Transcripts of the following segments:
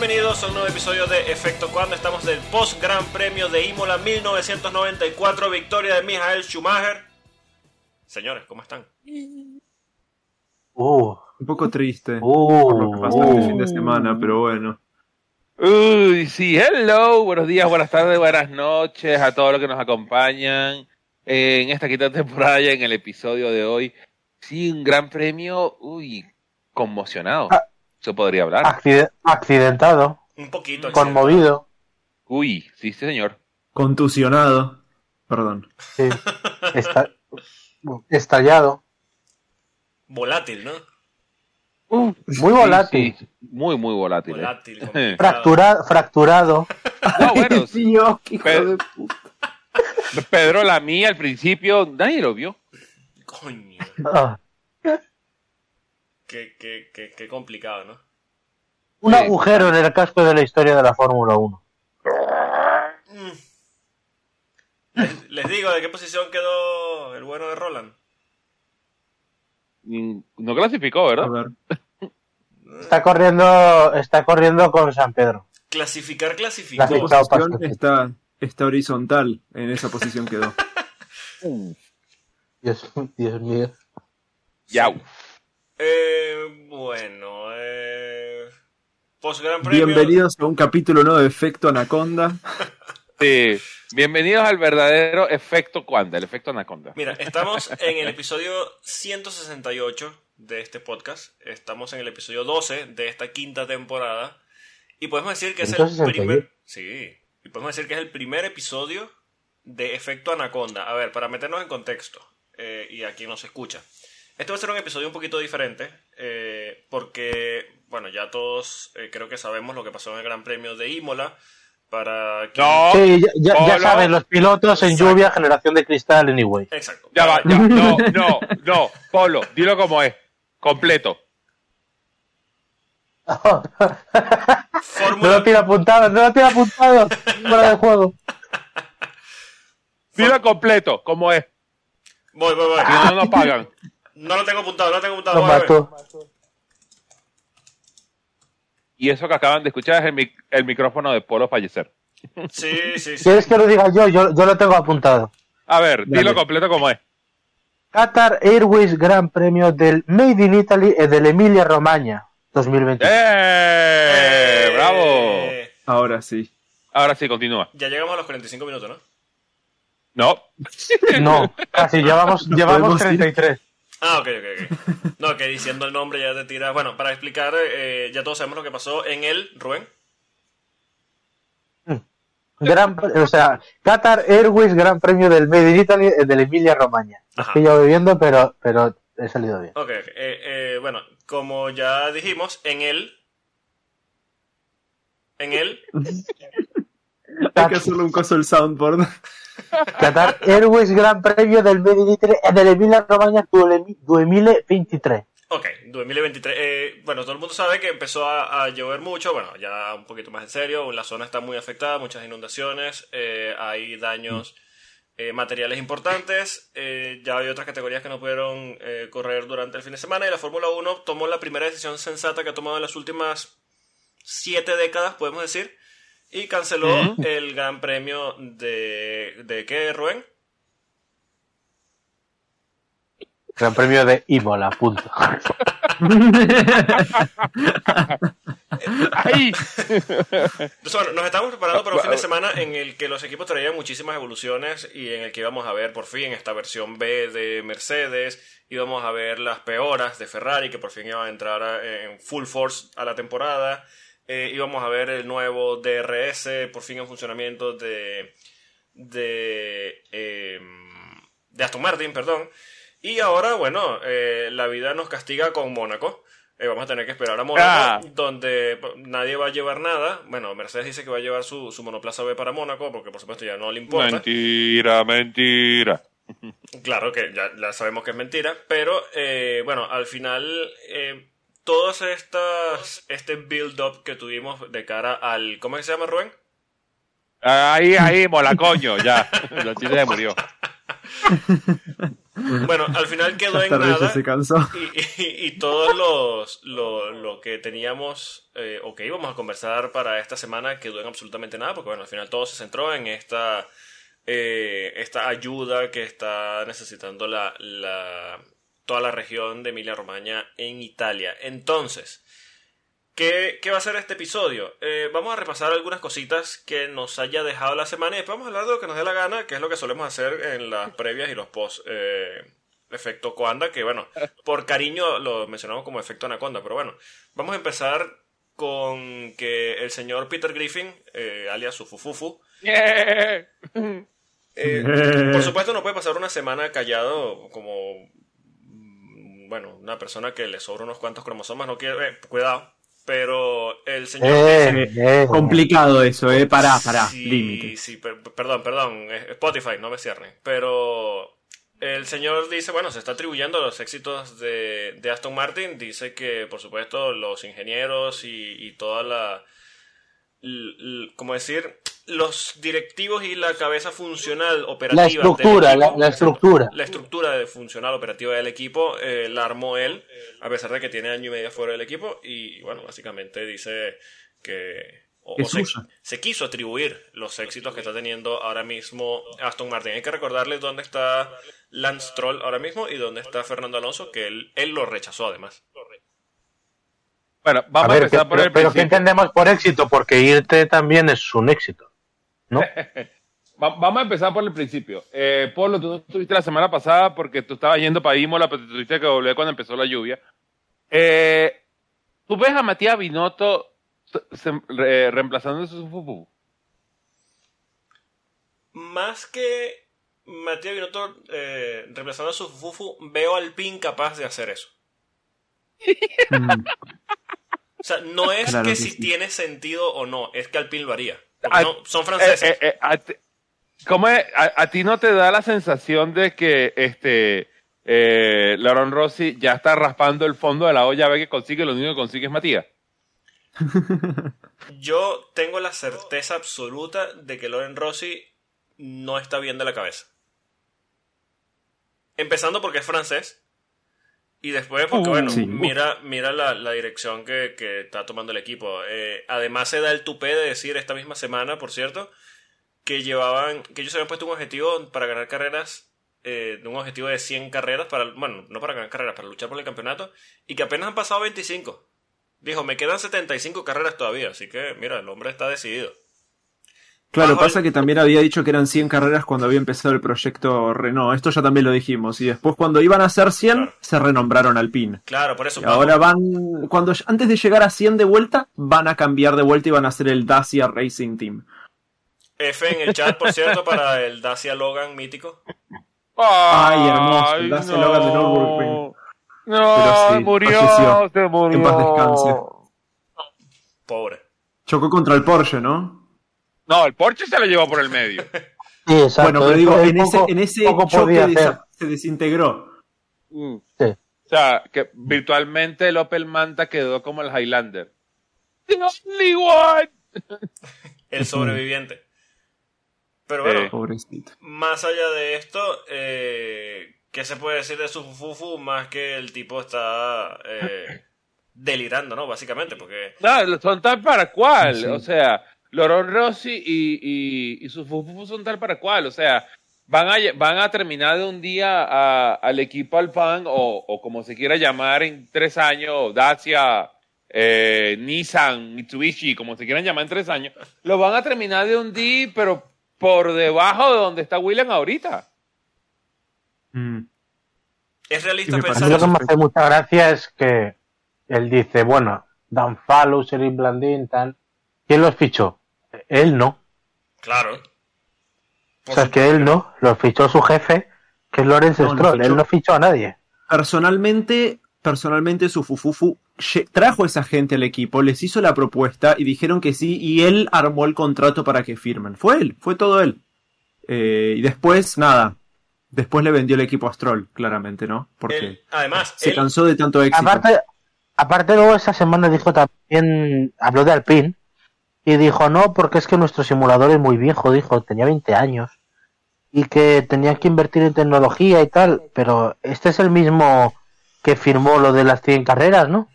Bienvenidos a un nuevo episodio de Efecto Cuando estamos del post Gran Premio de Imola 1994, victoria de Michael Schumacher. Señores, ¿cómo están? Uh, Un poco triste uh, por lo que pasó este uh. fin de semana, pero bueno. Uy, sí, hello, buenos días, buenas tardes, buenas noches a todos los que nos acompañan en esta quinta temporada ya en el episodio de hoy. Sí, un gran premio, uy, conmocionado. Ah. Eso podría hablar. Accide- accidentado, Un poquito. conmovido. Uy, sí, sí, señor. Contusionado. Perdón. Sí. Esta- estallado. Volátil, ¿no? Muy volátil. Sí, sí, muy, muy volátil. ¿eh? Volátil. Fractura- fracturado. No, bueno, hijo de puta. Pedro la mía al principio, nadie lo vio. Coño. Ah, Qué, qué, qué, qué complicado, ¿no? Un Sí. agujero en el casco de la historia de la Fórmula 1. Mm. Les, les digo, ¿de qué posición quedó el bueno de Roland? Mm, No clasificó, A ¿verdad? ver. Está corriendo, está corriendo con San Pedro. Clasificar, clasificó. La Clasificado. está, está horizontal. En esa posición quedó. Dios, Dios mío. Yau. Eh, bueno, eh, post Gran Premio. Bienvenidos a un capítulo nuevo de Efecto Anaconda. Sí. Bienvenidos al verdadero efecto Cuanda, el efecto Anaconda. Mira, estamos en el episodio 168 de este podcast. Estamos en el episodio 12 de esta quinta temporada. Y podemos decir que es el 168. primer. Sí. Y podemos decir que es el primer episodio de Efecto Anaconda. A ver, para meternos en contexto. eh, y a quien nos escucha. Este va a ser un episodio un poquito diferente. eh, porque, bueno, ya todos eh, creo que sabemos lo que pasó en el Gran Premio de Imola. Para No, Sí, ya, ya- saben, los pilotos en Exacto. lluvia, generación de cristal, anyway. Exacto. ya va, ya. No, no, no. Polo, dilo como es. Completo. No lo tiene apuntado, no lo tiene apuntado. Fuera de juego. Dilo completo, como es. Voy, voy, voy. Si no, no nos pagan. No lo tengo apuntado, no lo tengo apuntado. Lo mató. Y eso que acaban de escuchar es el, mic- el micrófono de Polo fallecer. Sí, sí, sí. ¿Quieres que lo diga yo? Yo, yo lo tengo apuntado. A ver, dilo Dale. completo como es. Qatar Airways Gran Premio del Made in Italy e del Emilia Romagna 2020. ¡Eh! Eh, ¡Bravo! Ahora sí. Ahora sí, continúa. Ya llegamos a los 45 minutos, ¿no? No. No, casi llevamos, llevamos podemos ir. 33. Ah, ok, ok, ok. No, que diciendo el nombre ya te tiras. Bueno, para explicar, eh, ya todos sabemos lo que pasó en el, Rubén. Gran, o sea, Qatar Airways Gran Premio del Made in Italy e del Emilia Romagna. Ajá. Estoy yo bebiendo, pero, pero he salido bien. Ok. Eh, eh, bueno, como ya dijimos, en el. En el. Hay que hacerle un coso al soundboard. Qatar Airways Gran Premio del Emilia Romagna 2023. Ok, 2023. Eh, bueno, todo el mundo sabe que empezó a, a llover mucho. Bueno, ya un poquito más en serio. La zona está muy afectada, muchas inundaciones. eh, hay daños eh, materiales importantes. eh, ya hay otras categorías que no pudieron eh, correr durante el fin de semana. Y la Fórmula 1 tomó la primera decisión sensata que ha tomado en las últimas siete décadas, podemos decir. Y canceló el Gran Premio de. ¿De qué, Rubén? Gran Premio de Imola, punto. ¡Ay! Entonces, bueno, nos estamos preparando para un fin de semana en el que los equipos traían muchísimas evoluciones y en el que íbamos a ver por fin esta versión B de Mercedes, íbamos a ver las peoras de Ferrari que por fin iban a entrar en full force a la temporada, eh, íbamos a ver el nuevo DRS por fin en funcionamiento de de eh, de Aston Martin, perdón. Y ahora, bueno, eh, la vida nos castiga con Mónaco. Eh, vamos a tener que esperar a Mónaco, Ah. donde nadie va a llevar nada. Bueno, Mercedes dice que va a llevar su, su monoplaza B para Mónaco, porque por supuesto ya no le importa. Mentira, mentira. Claro que ya, ya sabemos que es mentira, pero eh, bueno, al final todas estas este build up que tuvimos de cara al ¿cómo es que se llama Rubén? Ahí, ahí, mola coño, ya. La chile se murió. Bueno, al final quedó en nada. Y, todos los lo, que teníamos eh, o que íbamos a conversar para esta semana quedó en absolutamente nada, porque bueno, al final todo se centró en esta, eh, esta ayuda que está necesitando la, la, toda la región de Emilia Romagna en Italia. Entonces, ¿Qué, va a ser este episodio? Eh, vamos a repasar algunas cositas que nos haya dejado la semana y después vamos a hablar de lo que nos dé la gana, que es lo que solemos hacer en las previas y los post eh, efecto Coanda, que bueno, por cariño lo mencionamos como efecto Anaconda, pero bueno, vamos a empezar con que el señor Peter Griffin, eh, alias Sufufufu, eh, por supuesto no puede pasar una semana callado como, bueno, una persona que le sobra unos cuantos cromosomas, no quiere, cuidado, pero el señor. Eh, eh. complicado eso, ¿eh? Pará, pará, límite. Sí, perdón, perdón. Spotify, no me cierren. Pero el señor dice, bueno, se está atribuyendo los éxitos de, Aston Martin. Dice que, por supuesto, los ingenieros y, toda la. ¿Cómo decir? Los directivos y la cabeza funcional operativa. La estructura, la, estructura. La estructura de funcional operativa del equipo eh, la armó él, a pesar de que tiene año y medio fuera del equipo. Y bueno, básicamente dice que. se, quiso atribuir los éxitos que está teniendo ahora mismo Aston Martin. Hay que recordarles dónde está Lance Troll ahora mismo y dónde está Fernando Alonso, que él, él lo rechazó además. Bueno, vamos a, empezar por el Pero ¿qué entendemos por éxito? Porque irte también es un éxito. ¿No? Vamos a empezar por el principio. Eh, Polo, tú no estuviste la semana pasada porque tú estabas yendo para Imola, pero tú tuviste que volver cuando empezó la lluvia. Eh, ¿Tú ves a Matías Binotto reemplazando a Sufufu? Más que Matías Binotto eh, reemplazando a Sufufu, veo al PIN capaz de hacer eso. O sea, no es que, si tiene sentido o no, es que Alpine lo haría son franceses. Eh, eh, eh, ¿Cómo es? A, ti no te da la sensación de que este eh, Rossi ya está raspando el fondo de la olla a ver que consigue, lo único que consigue es Matías? Yo tengo la certeza absoluta de que Loren Rossi no está bien de la cabeza. Empezando porque es francés. Y después, porque uh, bueno, mira, mira la, dirección que, está tomando el equipo. Eh, además se da el tupé de decir esta misma semana, por cierto, que llevaban, que ellos habían puesto un objetivo para ganar carreras, eh, un objetivo de 100 carreras, para, bueno, no para ganar carreras, para luchar por el campeonato, y que apenas han pasado 25. Dijo, me quedan 75 carreras todavía, así que mira, el hombre está decidido. Claro, pasa que también había dicho que eran 100 carreras cuando había empezado el proyecto Renault. Esto ya también lo dijimos. Y después cuando iban a ser 100, se renombraron Alpine. Claro, por eso. Y ahora van, cuando antes de llegar a 100 de vuelta, van a cambiar de vuelta y van a ser el Dacia Racing Team. F en el chat, por cierto, para el Dacia Logan mítico. Ay, hermoso. El Dacia Logan de Nürburgring. No, murió, se murió. En paz descanse. Pobre. Chocó contra el Porsche, ¿no? No, el Porsche se lo llevó por el medio. Sí, exacto. Bueno, pero digo, en ese, en ese choque se desintegró. Mm. Sí. O sea, que virtualmente el Opel Manta quedó como el Highlander. The only one. el sobreviviente. Pero bueno, más allá de esto, eh, ¿qué se puede decir de su fufu más que el tipo está eh, delirando, ¿no? Básicamente, porque... No, son tal para cual, o sea, Loron Rossi y, y, sus fufufos son tal para cual. O sea, van a, van a terminar de un día al equipo Alpan o, o como se quiera llamar en tres años, Dacia, eh, Nissan, Mitsubishi, como se quieran llamar en tres años, lo van a terminar de un día, pero por debajo de donde está William ahorita. Mm. Es realista pensar. Lo que me hace mucha gracia es que él dice, bueno, Dan Fallow, Serin Blandin, tal. ¿Quién los fichó? Él no. Claro. o sea, es que él no, lo fichó su jefe, que es Lorenz Stroll, él no fichó a nadie. Personalmente, personalmente su Fufufu trajo a esa gente al equipo, les hizo la propuesta y dijeron que sí, y él armó el contrato para que firmen. Fue él, fue todo él. Eh, y después, nada, después le vendió el equipo a Stroll, claramente, ¿no? Porque además, se cansó de tanto éxito. Aparte, aparte luego esa semana dijo también, habló de Alpine, y dijo, no, porque es que nuestro simulador es muy viejo, dijo, tenía 20 años. y que tenían que invertir en tecnología y tal, pero este es el mismo que firmó lo de las 100 carreras, ¿no?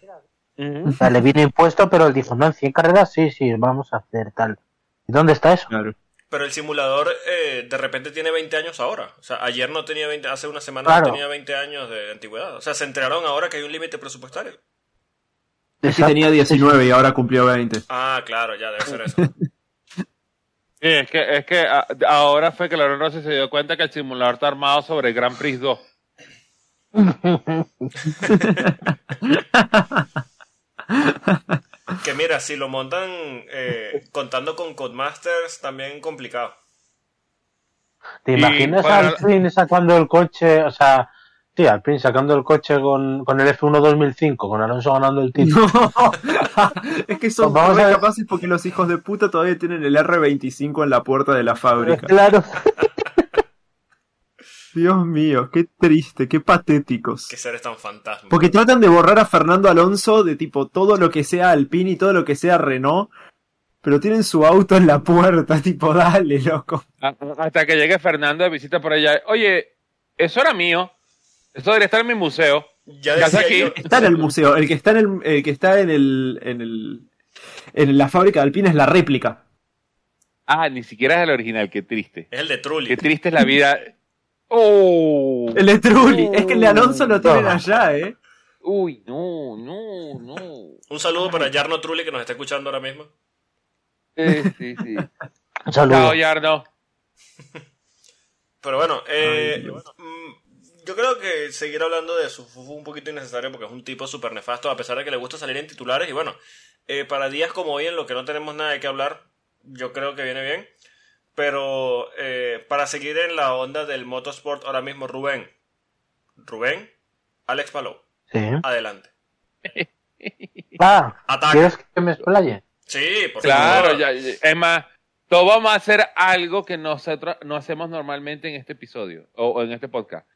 O sea, le vino impuesto, pero él dijo, no, en 100 carreras sí, sí, vamos a hacer tal. ¿Y dónde está eso? Claro. Pero el simulador eh, de repente tiene 20 años ahora. O sea, ayer no tenía 20, hace una semana Claro. no tenía 20 años de antigüedad. O sea, se enteraron ahora que hay un límite presupuestario. Es que tenía 19 y ahora cumplió 20. Ah, claro, ya debe ser eso. Sí, es que, es que a- ahora fue que Lorenzo Rossi se dio cuenta que el simulador está armado sobre el Grand Prix 2. que mira, si lo montan eh, contando con Codemasters, también complicado. ¿Te Y imaginas para- al Alpine sacando el coche, o sea, sí, Alpine sacando el coche con, con el F1 2005, con Alonso ganando el título? No, es que son ver. capaces porque los hijos de puta todavía tienen el R25 en la puerta de la fábrica. claro. Dios mío, qué triste, qué patéticos. Que seres tan fantasmas. Porque tratan de borrar a Fernando Alonso de tipo todo lo que sea Alpine y todo lo que sea Renault, pero tienen su auto en la puerta, tipo, dale, loco. A- Hasta que llegue Fernando de visita por allá. Oye, eso era mío. Eso debería estar en mi museo. Ya ¿Qué hace decía aquí? yo- Está en el museo, el que está en el, el que está en el, en el, en la fábrica de Alpine es la réplica. Ah, ni siquiera es el original. Qué triste. Es el de Trulli. Qué triste es la vida. ¡Oh! El de Trulli, es que el de Alonso lo tienen No. allá, eh. Uy, no, no, no. Un saludo para Jarno Trulli que nos está escuchando ahora mismo. Eh, sí, sí. Un saludo. Chao, Yarno. Pero bueno, eh, Ay, Dios. Yo creo que seguir hablando de su fue un poquito innecesario porque es un tipo súper nefasto, a pesar de que le gusta salir en titulares. Y bueno, eh, para días como hoy, en lo que no tenemos nada de qué hablar, yo creo que viene bien. Pero eh, para seguir en la onda del motorsport ahora mismo, Rubén. Rubén, Alex Palou, Sí. adelante. Ah, Ataca. ¿quieres que me explaye? Sí, por Claro, favor. ya, ya- es más, todos vamos a hacer algo que nosotros no hacemos normalmente en este episodio o, o en este podcast.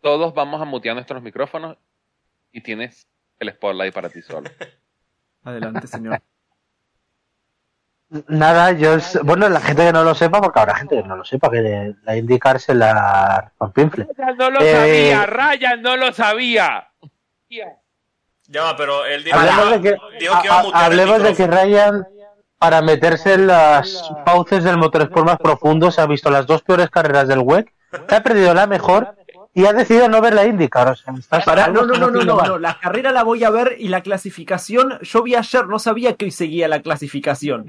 Todos vamos a mutear nuestros micrófonos y tienes el spotlight para ti solo. Adelante, señor. Nada, yo, bueno, la gente que no lo sepa, porque habrá gente que no lo sepa, que le- la indicar se la pinfle. Ryan no lo Eh, sabía, Ryan no lo sabía. Ya va, pero él dijo, Hablemos de que, dijo que iba a hablemos de que. Ryan, para meterse en las fauces del motorsport más profundo, se ha visto las dos peores carreras del WEC, se ha perdido la mejor y ha decidido no ver la IndyCar. O sea, me estás no, no, no, no, no, no, la carrera la voy a ver y la clasificación, yo vi ayer, no sabía que hoy seguía la clasificación.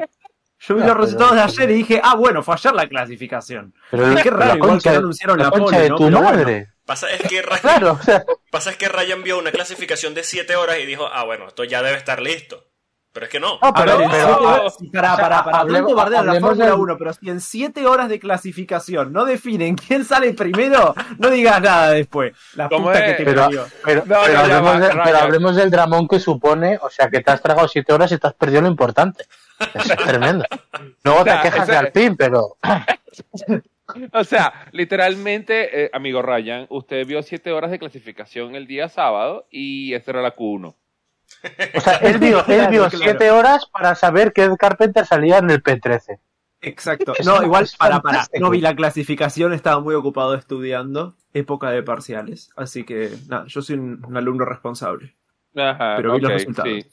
Yo vi Ya, los pero- resultados de ayer y dije, ah, bueno, fue ayer la clasificación. Pero Qué raro, la igual que anunciaron la la pole, de ¿no? tu Pero bueno. madre. Pasa es que Ryan, Claro, o sea, pasa es que Ryan vio una clasificación de 7 horas y dijo, ah, bueno, esto ya debe estar listo. Pero es que no. no, A pero, ver, pero- siete horas- sí, pará, o sea, pará, pará, hablemos- bardean la hablemos Fórmula del- 1, pero si en 7 horas de clasificación no definen quién sale primero, no digas nada después. La ¿Cómo puta es? que te pero, pero, No, pero no, hablemos va, de- pero hablemos del dramón que supone, o sea, que te has tragado siete horas y te has perdido lo importante. Eso es tremendo. Luego O sea, te quejas de Alpine, pero O sea, literalmente, eh, amigo Ryan, usted vio siete horas de clasificación el día sábado y esa era la Q1. O sea, él vio, él vio claro. siete horas para saber que Ed Carpenter salía en el P13. Exacto. No, igual, es para, para. No vi la clasificación, estaba muy ocupado estudiando. Época de parciales. Así que, nada, yo soy un, un alumno responsable. Ajá, Pero vi los resultados. sí.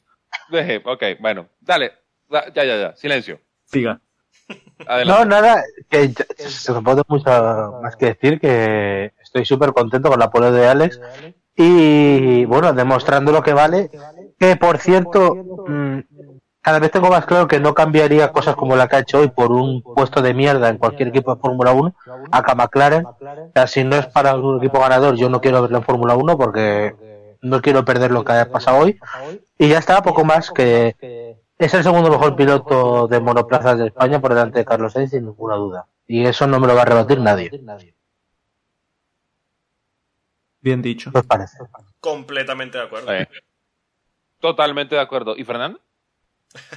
Deje, ok, bueno, dale, da- ya, ya, ya, silencio. Siga. No, nada, que ya- se puede mucho más que decir que estoy súper contento con la pole de Alex y bueno, demostrando lo que vale, que por cierto, mm, cada vez tengo más claro que no cambiaría cosas como la que ha hecho hoy por un puesto de mierda en cualquier equipo de Fórmula 1, acá McLaren, o sea, si no es para un equipo ganador, yo no quiero verlo en Fórmula 1 porque no quiero perder lo que haya pasado hoy y ya está, poco más que es el segundo mejor piloto de monoplazas de España por delante de Carlos Sainz sin ninguna duda. Y eso no me lo va a rebatir nadie. ¿Qué Bien dicho. os parece? Completamente de acuerdo. Eh, Totalmente de acuerdo. ¿Y Fernando?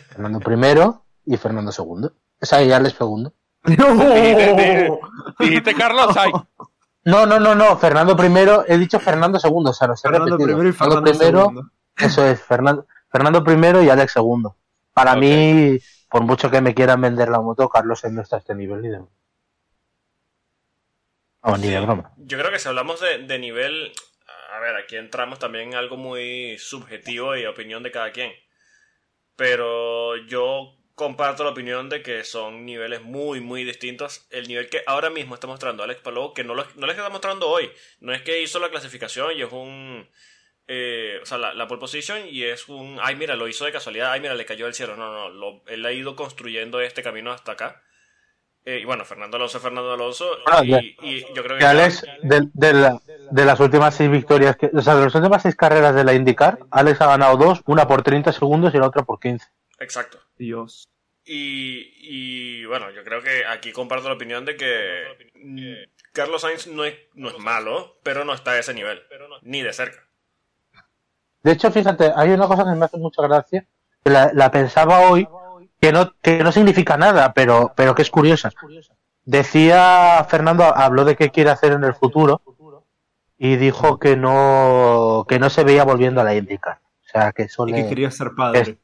Fernando primero y Fernando segundo. O sea, ya les segundo. Dijiste, dijiste Carlos Sainz. No, no, no, no. Fernando primero. He dicho Fernando segundo. O sea, los he Fernando repetido. primero y Fernando primero. segundo. Eso es. Fernando, Fernando primero y Alex segundo. Para mí, por mucho que me quieran vender la moto, Carlos Sainz no está a este nivel ni de. No, ni de broma. Yo creo que si hablamos de, de nivel, a ver, aquí entramos también en algo muy subjetivo y opinión de cada quien. Pero yo comparto la opinión de que son niveles muy, muy distintos. El nivel que ahora mismo está mostrando Alex Palou, que no lo, no está mostrando hoy. No es que hizo la clasificación y es un... eh, o sea, la, la pole position y es un... Ay, mira, lo hizo de casualidad. Ay, mira, le cayó del cielo. No, no, él ha ido construyendo este camino hasta acá. Eh, y bueno, Fernando Alonso, Fernando Alonso. Ah, y, yo creo que... Que Alex, de, de la- de las últimas seis victorias, que, o sea, de las últimas seis carreras de la IndyCar, Alex ha ganado dos, una por 30 segundos y la otra por 15. Exacto. Dios. Y, y, bueno, yo creo que aquí comparto la opinión de que Carlos Sainz no es, no es malo, pero no está a ese nivel, ni de cerca. De hecho, fíjate, hay una cosa que me hace mucha gracia, que la, la pensaba hoy, que no, que no significa nada, pero, pero que es curiosa. Decía Fernando, habló de qué quiere hacer en el futuro y dijo que no, que no se veía volviendo a la IndyCar. O sea, que eso Y le- que quería ser padre. es-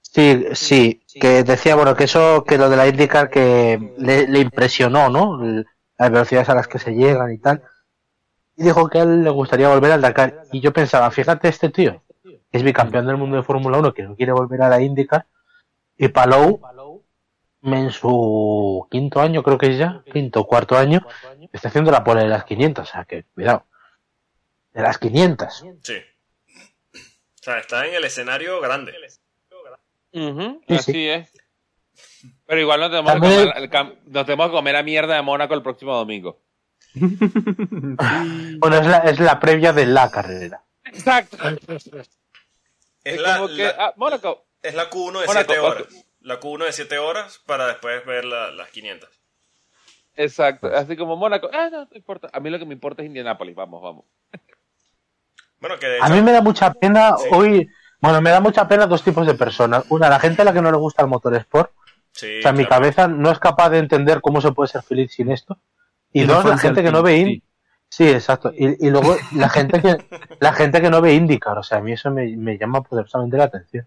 Sí, sí, que decía, bueno, que eso, que lo de la IndyCar que le, le impresionó, ¿no? Las velocidades a las que se llegan y tal. Y dijo que a él le gustaría volver al Dakar. Y yo pensaba, fíjate este tío, que es bicampeón del mundo de Fórmula 1, que no quiere volver a la IndyCar. Y Palou, en su quinto año, creo que es ya, quinto o cuarto año, está haciendo la pole de las 500. O sea, que, cuidado. De las 500. Sí. O sea, está en el escenario grande. Ujú, Sí, así sí. es. Pero igual no tenemos, También- comer, el cam- nos tenemos que comer la mierda de Mónaco el próximo domingo. Bueno, es la, es la previa de la carrera. Exacto. Es Es la, como que, la- ah, Mónaco. Es la Q1 de Mónaco, 7 ok. horas. La Q1 de 7 horas para después ver la- las 500. Exacto. Así como Mónaco. Ah, no, no importa. A mí lo que me importa es Indianápolis. Vamos, vamos. Bueno, que de A mí me da mucha pena Sí. hoy, bueno, me da mucha pena dos tipos de personas. Una, la gente a la que no le gusta el motor sport. sí, O sea, mi cabeza no es capaz de entender cómo se puede ser feliz sin esto. Y Y dos, la gente que no ve sí. Indy. Sí, exacto. Y, y luego la gente que la gente que no ve IndyCar. O sea, a mí eso me, me llama poderosamente la atención.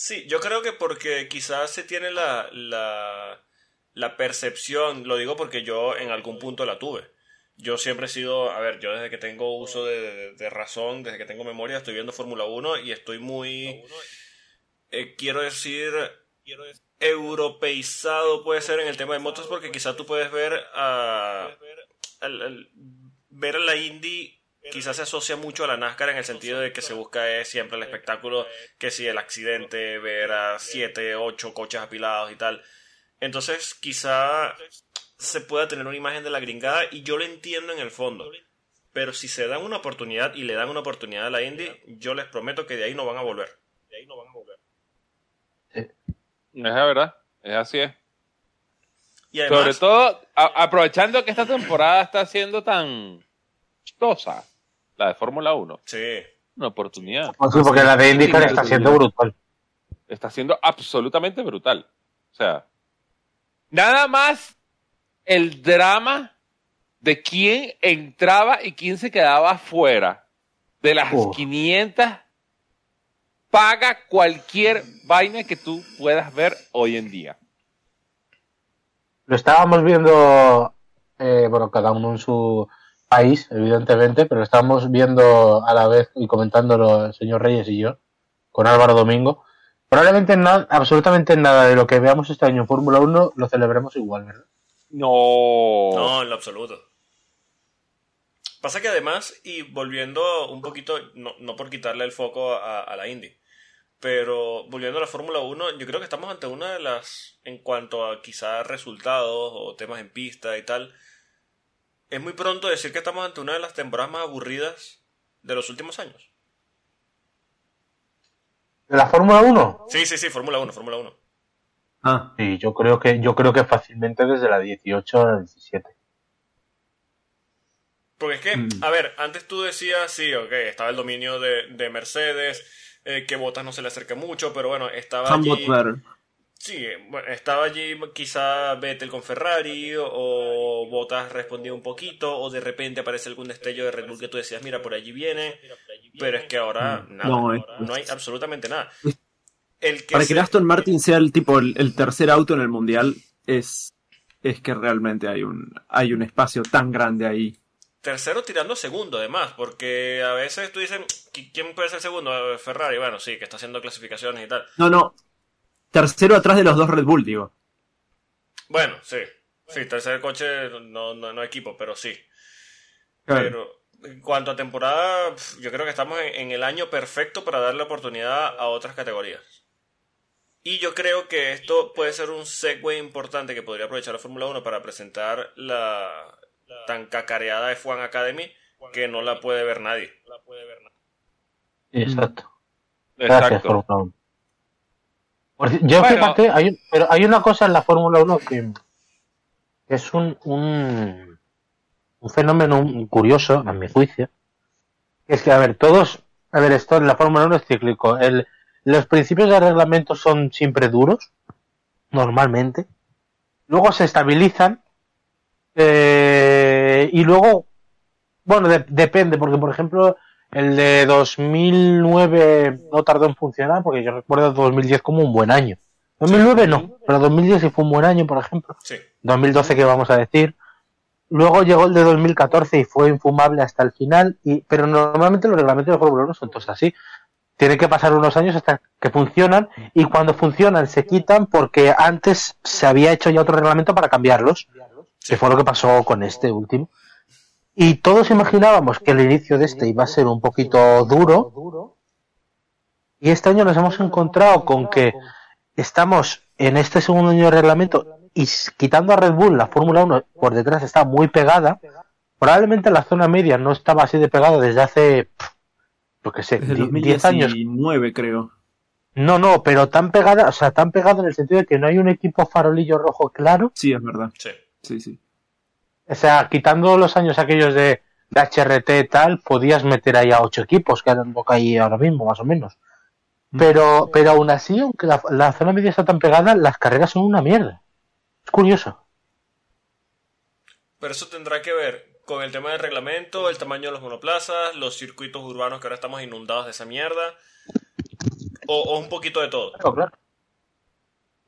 Sí, yo creo que porque quizás se tiene la, la, la percepción, lo digo porque yo en algún punto la tuve. Yo siempre he sido, a ver, yo desde que tengo uso de, de- de razón, desde que tengo memoria, estoy viendo Fórmula 1 y estoy muy, eh, quiero decir, europeizado puede ser en el tema de motos porque quizás tú puedes ver a, ver a la Indy quizás se asocia mucho a la NASCAR en el sentido de que se busca es siempre el espectáculo, que si el accidente, ver a siete, ocho coches apilados y tal. Entonces quizá se pueda tener una imagen de la gringada y yo lo entiendo en el fondo. Pero si se dan una oportunidad y le dan una oportunidad a la Indy, yo les prometo que de ahí no van a volver. De ahí no van a volver. Es la verdad. Es así es. Y además, Sobre todo, a- aprovechando que esta temporada está siendo tan chistosa, la de Fórmula 1, sí, una oportunidad. Pues sí, porque la de IndyCar está siendo brutal. Está siendo absolutamente brutal. O sea, nada más el drama de quién entraba y quién se quedaba fuera de las Uf. 500 paga cualquier vaina que tú puedas ver hoy en día. Lo estábamos viendo, eh, bueno, cada uno en su país, evidentemente, pero lo estábamos viendo a la vez y comentándolo el señor Reyes y yo, con Álvaro Domingo. Probablemente nada, absolutamente nada de lo que veamos este año en Fórmula 1 lo celebremos igual, ¿verdad? No. no, en lo absoluto. Pasa que además, y volviendo un poquito, no, no por quitarle el foco a, a la Indy, pero volviendo a la Fórmula 1, yo creo que estamos ante una de las, en cuanto a quizás resultados o temas en pista y tal, es muy pronto decir que estamos ante una de las temporadas más aburridas de los últimos años. ¿De la Fórmula 1? Sí, sí, sí, Fórmula 1, Fórmula 1. Ah, Sí, yo creo que, yo creo que fácilmente desde la 18 a la 17. Porque es que, Mm. a ver, antes tú decías, sí, ok, estaba el dominio de, de Mercedes, eh, que Bottas no se le acerca mucho, pero bueno, estaba allí... Sí, bueno, estaba allí quizá Vettel con Ferrari o Bottas respondía un poquito o de repente aparece algún destello de Red Bull que tú decías, mira, por allí viene, pero es que ahora Mm. nada, No, no, hay absolutamente nada. El que Para se- que el Aston Martin sea el tipo el, el tercer auto en el mundial es es que realmente hay un, hay un espacio tan grande ahí. Tercero tirando segundo, además, porque a veces tú dices, ¿quién puede ser segundo? Ferrari, bueno, sí, que está haciendo clasificaciones y tal. No, no. Tercero atrás de los dos Red Bull, digo. Bueno, sí. Sí, tercer coche, no, no, equipo, pero sí. Pero en cuanto a temporada, yo creo que estamos en, el año perfecto para darle oportunidad a otras categorías. Y yo creo que esto puede ser un segue importante que podría aprovechar la Fórmula 1 para presentar la tan cacareada F1 Academy que no la puede ver nadie. Exacto. Gracias, Fórmula 1. Yo fíjate, hay, pero hay una cosa en la Fórmula 1 que es un, un, un fenómeno curioso, a mi juicio. Es que, a ver, todos, a ver, esto en la Fórmula 1 es cíclico. El, los principios de reglamento son siempre duros, normalmente. Luego se estabilizan. Eh, y luego, bueno, depende, porque por ejemplo, el de 2009 no tardó en funcionar, porque yo recuerdo 2010 como un buen año. 2009 no, pero 2010 sí fue un buen año, por ejemplo. Sí. 2012 que vamos a decir. Luego llegó el de 2014 y fue infumable hasta el final, y, pero normalmente los reglamentos de Fórmula 1 son todos así. Tiene que pasar unos años hasta que funcionan y cuando funcionan se quitan porque antes se había hecho ya otro reglamento para cambiarlos, que fue lo que pasó con este último. Y todos imaginábamos que el inicio de este iba a ser un poquito duro. Y este año nos hemos encontrado con que estamos en este segundo año de reglamento y quitando a Red Bull, la Fórmula 1 por detrás está muy pegada. Probablemente la zona media no estaba así de pegada desde hace, lo que sé, 10 años. 9 creo. No, no, pero tan pegada, o sea, tan pegada en el sentido de que no hay un equipo farolillo rojo claro. Sí, es verdad. Sí, sí. sí. O sea, quitando los años aquellos de, de HRT y tal, podías meter ahí a ocho equipos, que un poco ahí ahora mismo, más o menos. Pero, pero aún así, aunque la, zona media está tan pegada, las carreras son una mierda. Es curioso. Pero eso tendrá que ver con el tema del reglamento, el tamaño de los monoplazas, los circuitos urbanos que ahora estamos inundados de esa mierda. O, un poquito de todo. Claro, claro.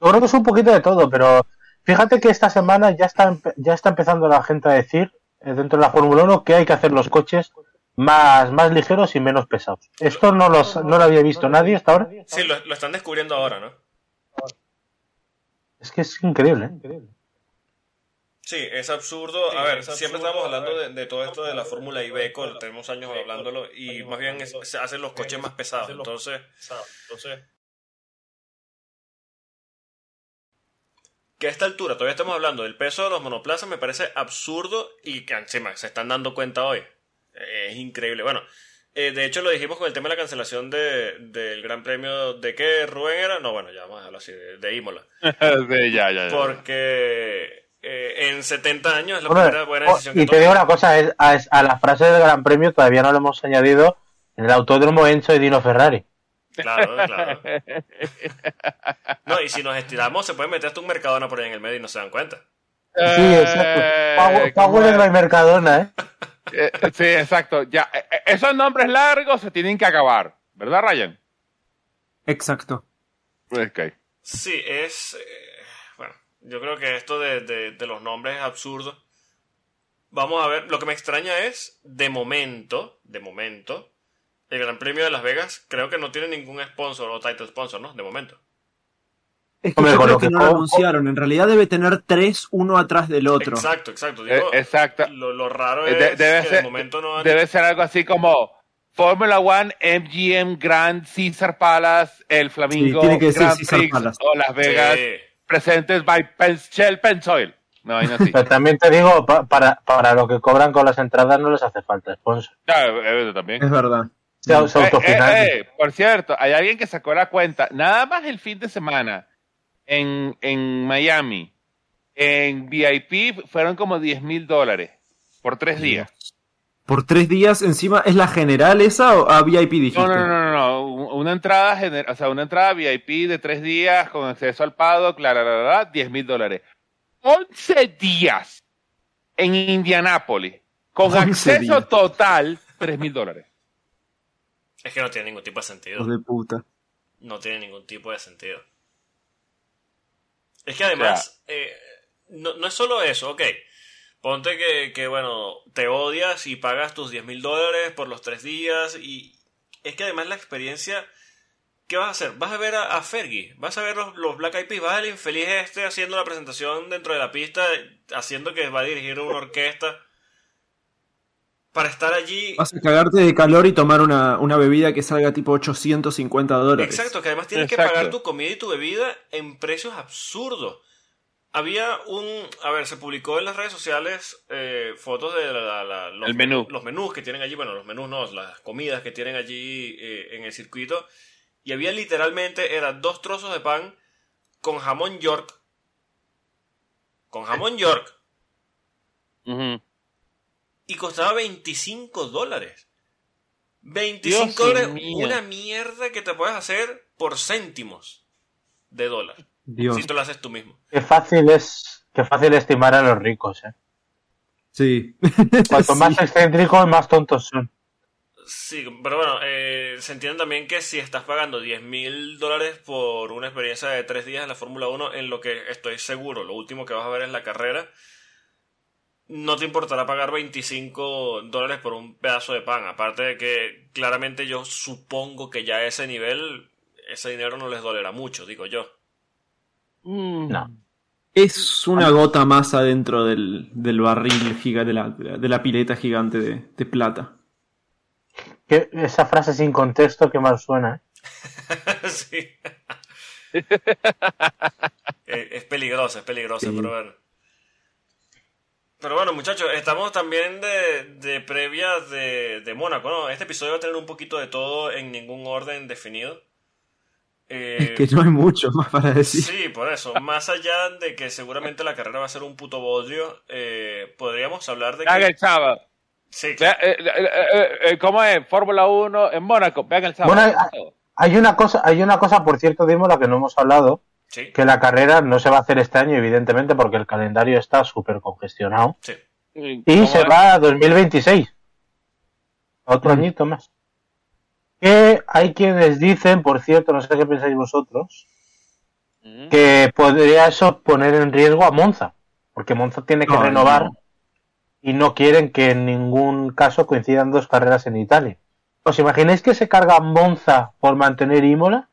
Yo creo que es un poquito de todo, pero fíjate que esta semana ya está, ya está empezando la gente a decir, eh, dentro de la Fórmula 1, que hay que hacer los coches más, más ligeros y menos pesados. Esto no, los, no lo había visto nadie hasta ahora. Sí, lo, están descubriendo ahora, ¿no? Es que es increíble. ¿eh? Sí, es absurdo. a ver, siempre estamos hablando de, todo esto de la Fórmula Ibeco, tenemos años hablándolo, y más bien se hacen los coches más pesados. Entonces, que a esta altura todavía estamos hablando del peso de los monoplazas, me parece absurdo y que encima se están dando cuenta hoy. Es increíble. Bueno, eh, de hecho lo dijimos con el tema de la cancelación de, del Gran Premio de qué Rubén era. No, bueno, ya vamos a dejarlo así, de, Imola. ya, ya, Porque eh, en 70 años es la primera buena oh, decisión Y te digo una cosa, es, a, la frase del Gran Premio todavía no lo hemos añadido en el autódromo Enzo y Dino Ferrari. Claro, claro. No, y si nos estiramos, se puede meter hasta un Mercadona por ahí en el medio y no se dan cuenta. Sí, exacto. Pago, en Mercadona, ¿eh? Eh, sí, exacto. Ya, eh, eh, esos nombres largos se tienen que acabar, ¿verdad, Ryan? Exacto. Okay. Sí, es. bueno, yo creo que esto de, los nombres es absurdo. Vamos a ver, lo que me extraña es, de momento, de momento, el Gran Premio de Las Vegas creo que no tiene ningún sponsor o title sponsor, ¿no? De momento. Es que yo creo que, no lo anunciaron. En realidad debe tener tres, uno atrás del otro. Exacto, exacto. Eh, exacto. Lo, raro es debe que ser, de momento no Debe ser algo así como Fórmula One, MGM, Grand, Caesar Palace, El Flamingo, tiene que Grand Prix o Las Vegas, presentes by Shell Pensoil. No, hay Pero también te digo, para, para lo que cobran con las entradas no les hace falta sponsor. Claro, eh, también. Es verdad. Se, eh, por cierto, hay alguien que sacó la cuenta. Nada más el fin de semana en, en Miami, en VIP, fueron como 10 mil dólares por tres días. ¿Por tres días encima es la general esa o a VIP dijiste? No, no, no, no, Una entrada, o sea, una entrada VIP de tres días con acceso al paddock, la, 10 mil dólares. 11 días en Indianápolis con acceso total, 3 mil dólares. Es que no tiene ningún tipo de sentido. de puta. No tiene ningún tipo de sentido. Es que además, eh, no, no es solo eso, ok. Ponte que, que, bueno, te odias y pagas tus 10 mil dólares por los tres días y es que además la experiencia... ¿Qué vas a hacer? Vas a ver a, Fergie, vas a ver los, los, Black Eyed Peas, vas al infeliz este haciendo la presentación dentro de la pista, haciendo que va a dirigir una orquesta para estar allí. Vas a cagarte de calor y tomar una, una bebida que salga tipo 850 dólares. Exacto, que además tienes que pagar tu comida y tu bebida en precios absurdos. Había un. A ver, se publicó en las redes sociales eh, fotos de los, El menú. los menús que tienen allí. Bueno, los menús no, las comidas que tienen allí eh, en el circuito. Y había literalmente, eran dos trozos de pan con jamón York. Con jamón York y costaba 25 dólares. 25 dólares, una mierda que te puedes hacer por céntimos de dólar. Si tú lo haces tú mismo. Qué fácil es, qué fácil estimar a los ricos, ¿eh? Sí. Cuanto más excéntricos, más tontos son. Sí, pero bueno, eh, se entiende también que si estás pagando 10 mil dólares por una experiencia de tres días en la Fórmula 1, en lo que estoy seguro, lo último que vas a ver es la carrera, no te importará pagar 25 dólares por un pedazo de pan. Aparte de que claramente yo supongo que ya a ese nivel ese dinero no les dolerá mucho, digo yo. Mm. No. Es una gota más adentro del, barril giga, de, la, de la pileta gigante de, plata. esa frase sin contexto que mal suena. ¿eh? sí. es peligrosa, es peligrosa, pero bueno. Pero bueno, muchachos, estamos también de, de previas de, de Mónaco, ¿no? Este episodio va a tener un poquito de todo en ningún orden definido. es que no hay mucho más para decir. Sí, por eso. Más allá de que seguramente la carrera va a ser un puto bodrio, eh, podríamos hablar de que... el sábado. Sí, claro. Eh, eh, ¿Cómo es? Fórmula 1 en Mónaco. Vean el sábado. Bueno, hay, una cosa, hay una cosa, por cierto, de la que no hemos hablado, que la carrera no se va a hacer este año, evidentemente, porque el calendario está súper congestionado. Sí. Y se va a 2026. Otro mm. añito más. Que hay quienes dicen, por cierto, no sé qué pensáis vosotros, mm. que podría eso poner en riesgo a Monza. Porque Monza tiene que renovar y no quieren que en ningún caso coincidan dos carreras en Italia. ¿Os imagináis que se carga Monza por mantener Imola?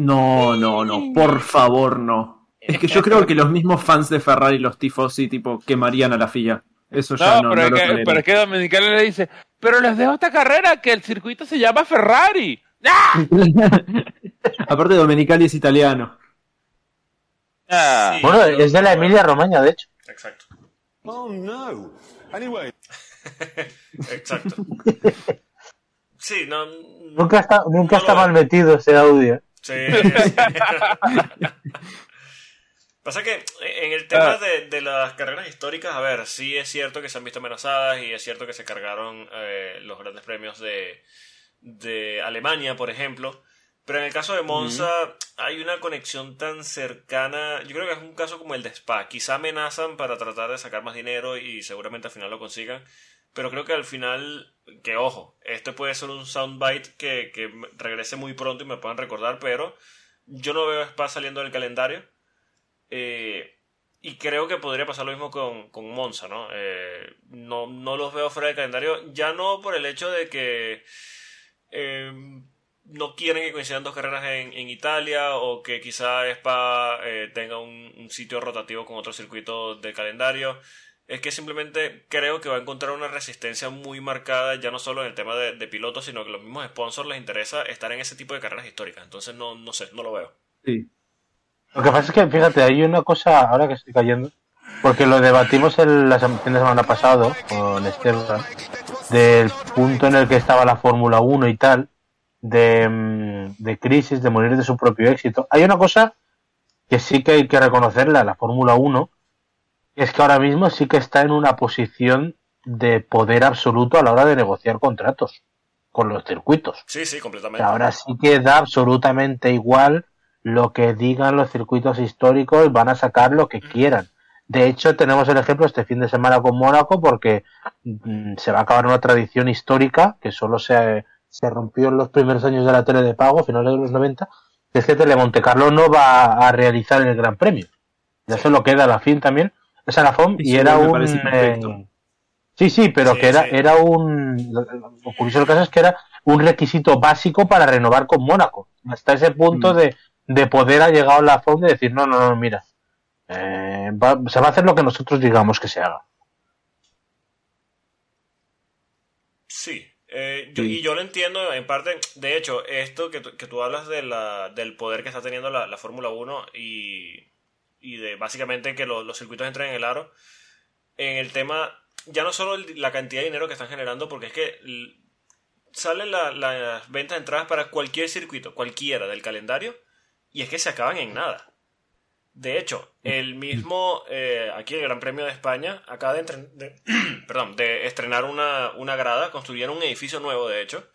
No, no, no, por favor, no. Es que yo creo que los mismos fans de Ferrari, los tifosi, tipo, quemarían a la FIA. Eso ya no, pero, es que, pero es que Dominicano le dice, pero les dejo esta carrera que el circuito se llama Ferrari. ¡Ah! Aparte, Domenicali es italiano. Ah. bueno, es de la Emilia Romagna, de hecho. Exacto. Oh, no. Anyway. Exacto. Sí, no. Nunca está, nunca está mal metido ese audio. Sí. Pasa que en el tema ah. de, las carreras históricas, a ver, sí es cierto que se han visto amenazadas y es cierto que se cargaron eh, los grandes premios de, de Alemania, por ejemplo. Pero en el caso de Monza hay una conexión tan cercana. Yo creo que es un caso como el de Spa. Quizá amenazan para tratar de sacar más dinero y seguramente al final lo consigan. Pero creo que al final, que ojo, este puede ser un soundbite que, que regrese muy pronto y me puedan recordar, pero yo no veo Spa saliendo del calendario. Eh, y creo que podría pasar lo mismo con, con Monza, ¿no? Eh, ¿no? ¿no? los veo fuera del calendario, ya no por el hecho de que eh, no quieren que coincidan dos carreras en, en Italia o que quizá Spa tenga un, un, sitio rotativo con otro circuito del calendario, es que simplemente creo que va a encontrar una resistencia muy marcada, ya no solo en el tema de, pilotos, sino que los mismos sponsors les interesa estar en ese tipo de carreras históricas. Entonces, no, no sé, no lo veo. Sí. Lo que pasa es que, fíjate, hay una cosa, ahora que estoy cayendo, porque lo debatimos el, la semana pasada con Esteban, del punto en el que estaba la Fórmula 1 y tal, de, mm, de crisis, de morir de su propio éxito. Hay una cosa que sí que hay que reconocerla, la Fórmula 1, es que ahora mismo sí que está en una posición de poder absoluto a la hora de negociar contratos con los circuitos. Sí, sí, completamente. Ahora sí que da absolutamente igual lo que digan los circuitos históricos, van a sacar lo que quieran. De hecho, tenemos el ejemplo este fin de semana con Mónaco porque mm, se va a acabar una tradición histórica que solo se, se rompió en los primeros años de la tele de pago, finales de los 90, que es que Telemonte Carlo no va a realizar el Gran Premio. Ya se lo queda a la fin también esa la FOM y era un... Eh, sí, sí, pero que era, era un... Lo curioso del caso es que era un requisito básico para renovar con Mónaco. Hasta ese punto mm. de, de, poder ha llegado la FOM de decir, no, no, no, mira, eh, se va a hacer lo que nosotros digamos que se haga. Sí, eh, y yo lo entiendo en parte, de hecho, esto que, que tú hablas de la, del poder que está teniendo la, Fórmula 1 y, y, de básicamente que los circuitos entren en el aro, en el tema, ya no solo la cantidad de dinero que están generando, porque es que salen las ventas de entradas para cualquier circuito, cualquiera del calendario, y es que se acaban en nada. De hecho, el mismo, eh, aquí el Gran Premio de España, acaba de, de estrenar una, una, grada, construyeron un edificio nuevo, de hecho,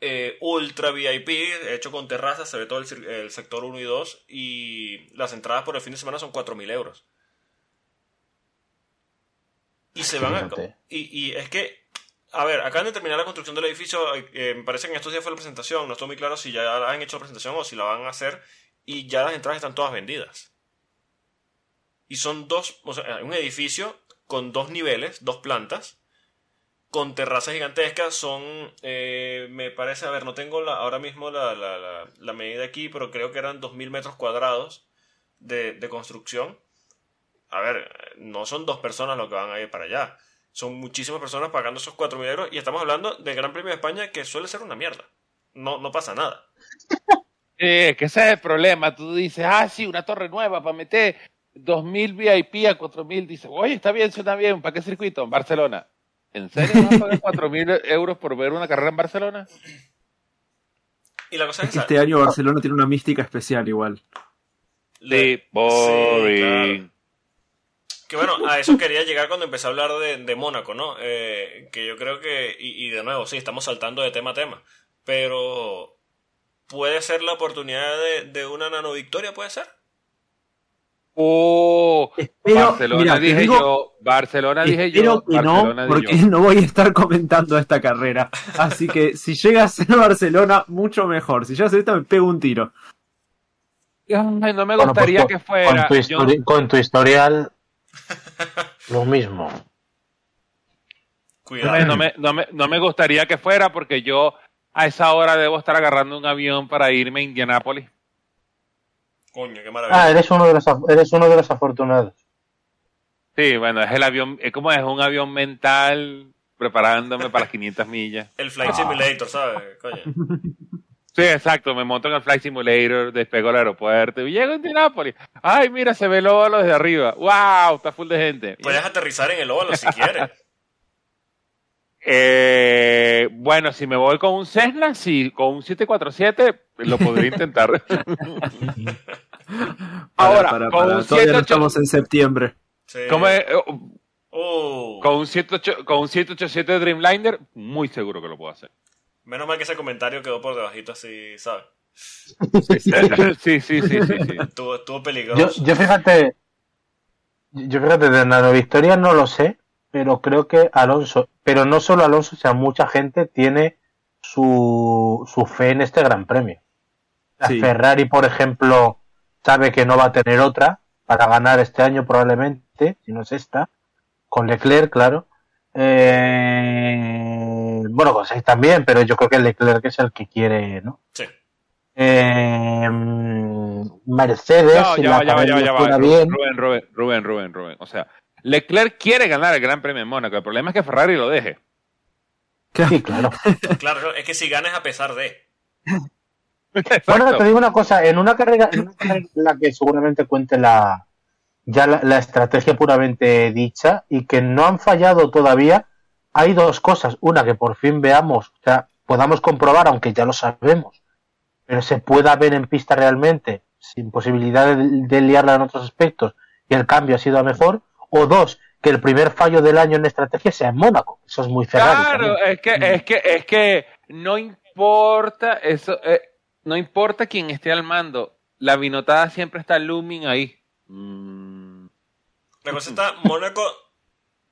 eh, ultra VIP, hecho con terrazas, se ve todo el, sector 1 y 2, y las entradas por el fin de semana son 4.000 euros. Y se van a... Y, y, es que, a ver, acaban de terminar la construcción del edificio, eh, me parece que en estos días fue la presentación, no estoy muy claro si ya han hecho la presentación o si la van a hacer, y ya las entradas están todas vendidas. Y son dos, o sea, un edificio con dos niveles, dos plantas, con terrazas gigantescas. Son, eh, me parece, a ver, no tengo la, ahora mismo la, la, medida aquí, pero creo que eran 2.000 metros cuadrados de, construcción. A ver, no son dos personas lo que van a ir para allá. Son muchísimas personas pagando esos 4.000 euros. Y estamos hablando del Gran Premio de España que suele ser una mierda. No, no pasa nada. Eh, que ese es el problema. Tú dices, ah, sí, una torre nueva para meter 2.000 VIP a 4.000, dice, oye, está bien, suena bien, ¿para qué circuito? Barcelona. ¿En serio vas a pagar 4.000 euros por ver una carrera en Barcelona? Y la cosa es, que este año Barcelona tiene una mística especial igual. Sí, boring. Que bueno, a eso quería llegar cuando empecé a hablar de, Mónaco, ¿no? Eh, que yo creo que, y, y, de nuevo, sí, estamos saltando de tema a tema, pero puede ser la oportunidad de, de una nano victoria, puede ser. Oh, Barcelona dije yo, Barcelona dije yo, que no, porque no voy a estar comentando esta carrera. Así que si llega a ser Barcelona, mucho mejor. Si llega a ser esta, me pego un tiro. no me pues gustaría que fuera. Con tu, historial, lo mismo. Cuidado. No me, no, me, no me gustaría que fuera porque yo a esa hora debo estar agarrando un avión para irme a Indianápolis. Coño, qué maravilla. Ah, eres uno de los, eres uno de los afortunados. Sí, bueno, es el avión, es como es un avión mental preparándome para las 500 millas. El Flight Simulator, ¿sabes? Coño. Sí, exacto, me monto en el Flight Simulator, despego al aeropuerto y llego a Indianapolis. Ay, mira, se ve el óvalo desde arriba. ¡Wow! Está full de gente. Puedes aterrizar en el óvalo si quieres. Eh, bueno, si me voy con un Cessna, sí, con un 747 lo podría intentar. Ahora, con un 787 estamos en septiembre. Oh. Con un 787 Dreamliner, muy seguro que lo puedo hacer. Menos mal que ese comentario quedó por debajito así, ¿sabes? Sí, sí, sí, sí, Estuvo, peligroso. Yo, fíjate, yo fíjate, de Nano Victoria no lo sé, pero creo que Alonso, pero no solo Alonso, o sea, mucha gente tiene su, su fe en este Gran Premio. Ferrari, por ejemplo, sabe que no va a tener otra para ganar este año probablemente, si no es esta, con Leclerc, claro. Eh, bueno, con Sainz también, pero yo creo que Leclerc es el que quiere, ¿no? Sí. Eh, Mercedes, no, ya, ya, ya, ya, Rubén, Rubén, Rubén, Rubén, Rubén, O sea, Leclerc quiere ganar el Gran Premio de Mónaco. El problema es que Ferrari lo deje. Sí, claro. claro, es que si ganes a pesar de. Bueno, te digo una cosa, en una carrera en, la que seguramente cuente la ya la, estrategia puramente dicha y que no han fallado todavía, hay dos cosas. Una, que por fin veamos, o sea, podamos comprobar, aunque ya lo sabemos, pero se pueda ver en pista realmente, sin posibilidad de, liarla en otros aspectos, y el cambio ha sido a mejor. O dos, que el primer fallo del año en estrategia sea en Mónaco. Eso es muy Ferrari. Claro, es que, es que, es que no importa eso. Eh, no importa quién esté al mando, la vinotada siempre está looming ahí. Mm. La cosa está, Mónaco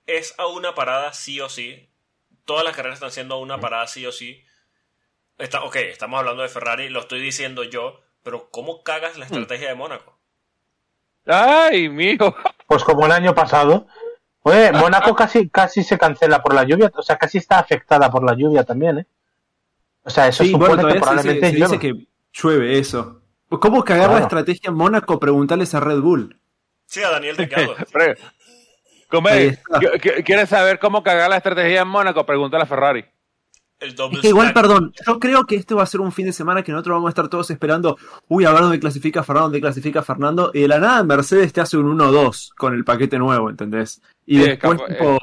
es a una parada sí o sí. Todas las carreras están siendo a una parada sí o sí. Está, ok, estamos hablando de Ferrari, lo estoy diciendo yo, pero ¿cómo cagas la estrategia de Mónaco? Ay, mijo. Pues como el año pasado. Oye, Mónaco casi, casi se cancela por la lluvia, o sea, casi está afectada por la lluvia también, ¿eh? O sea, eso Sí, supone bueno, que probablemente se- dice que llueve eso. ¿Cómo cagar la estrategia en Mónaco? Preguntarles a Red Bull. Sí, a Daniel Delgado. Pre- Come- Ahí está. ¿qu- qu- ¿Quieres saber cómo cagar la estrategia en Mónaco? Pregúntale a Ferrari. El doble Es que igual, perdón, yo creo que este va a ser un fin de semana que nosotros vamos a estar todos esperando, uy, a ver dónde clasifica Fernando, dónde clasifica Fernando, y de la nada Mercedes te hace un 1-2 con el paquete nuevo, ¿entendés? Y Sí, después, capo- tipo,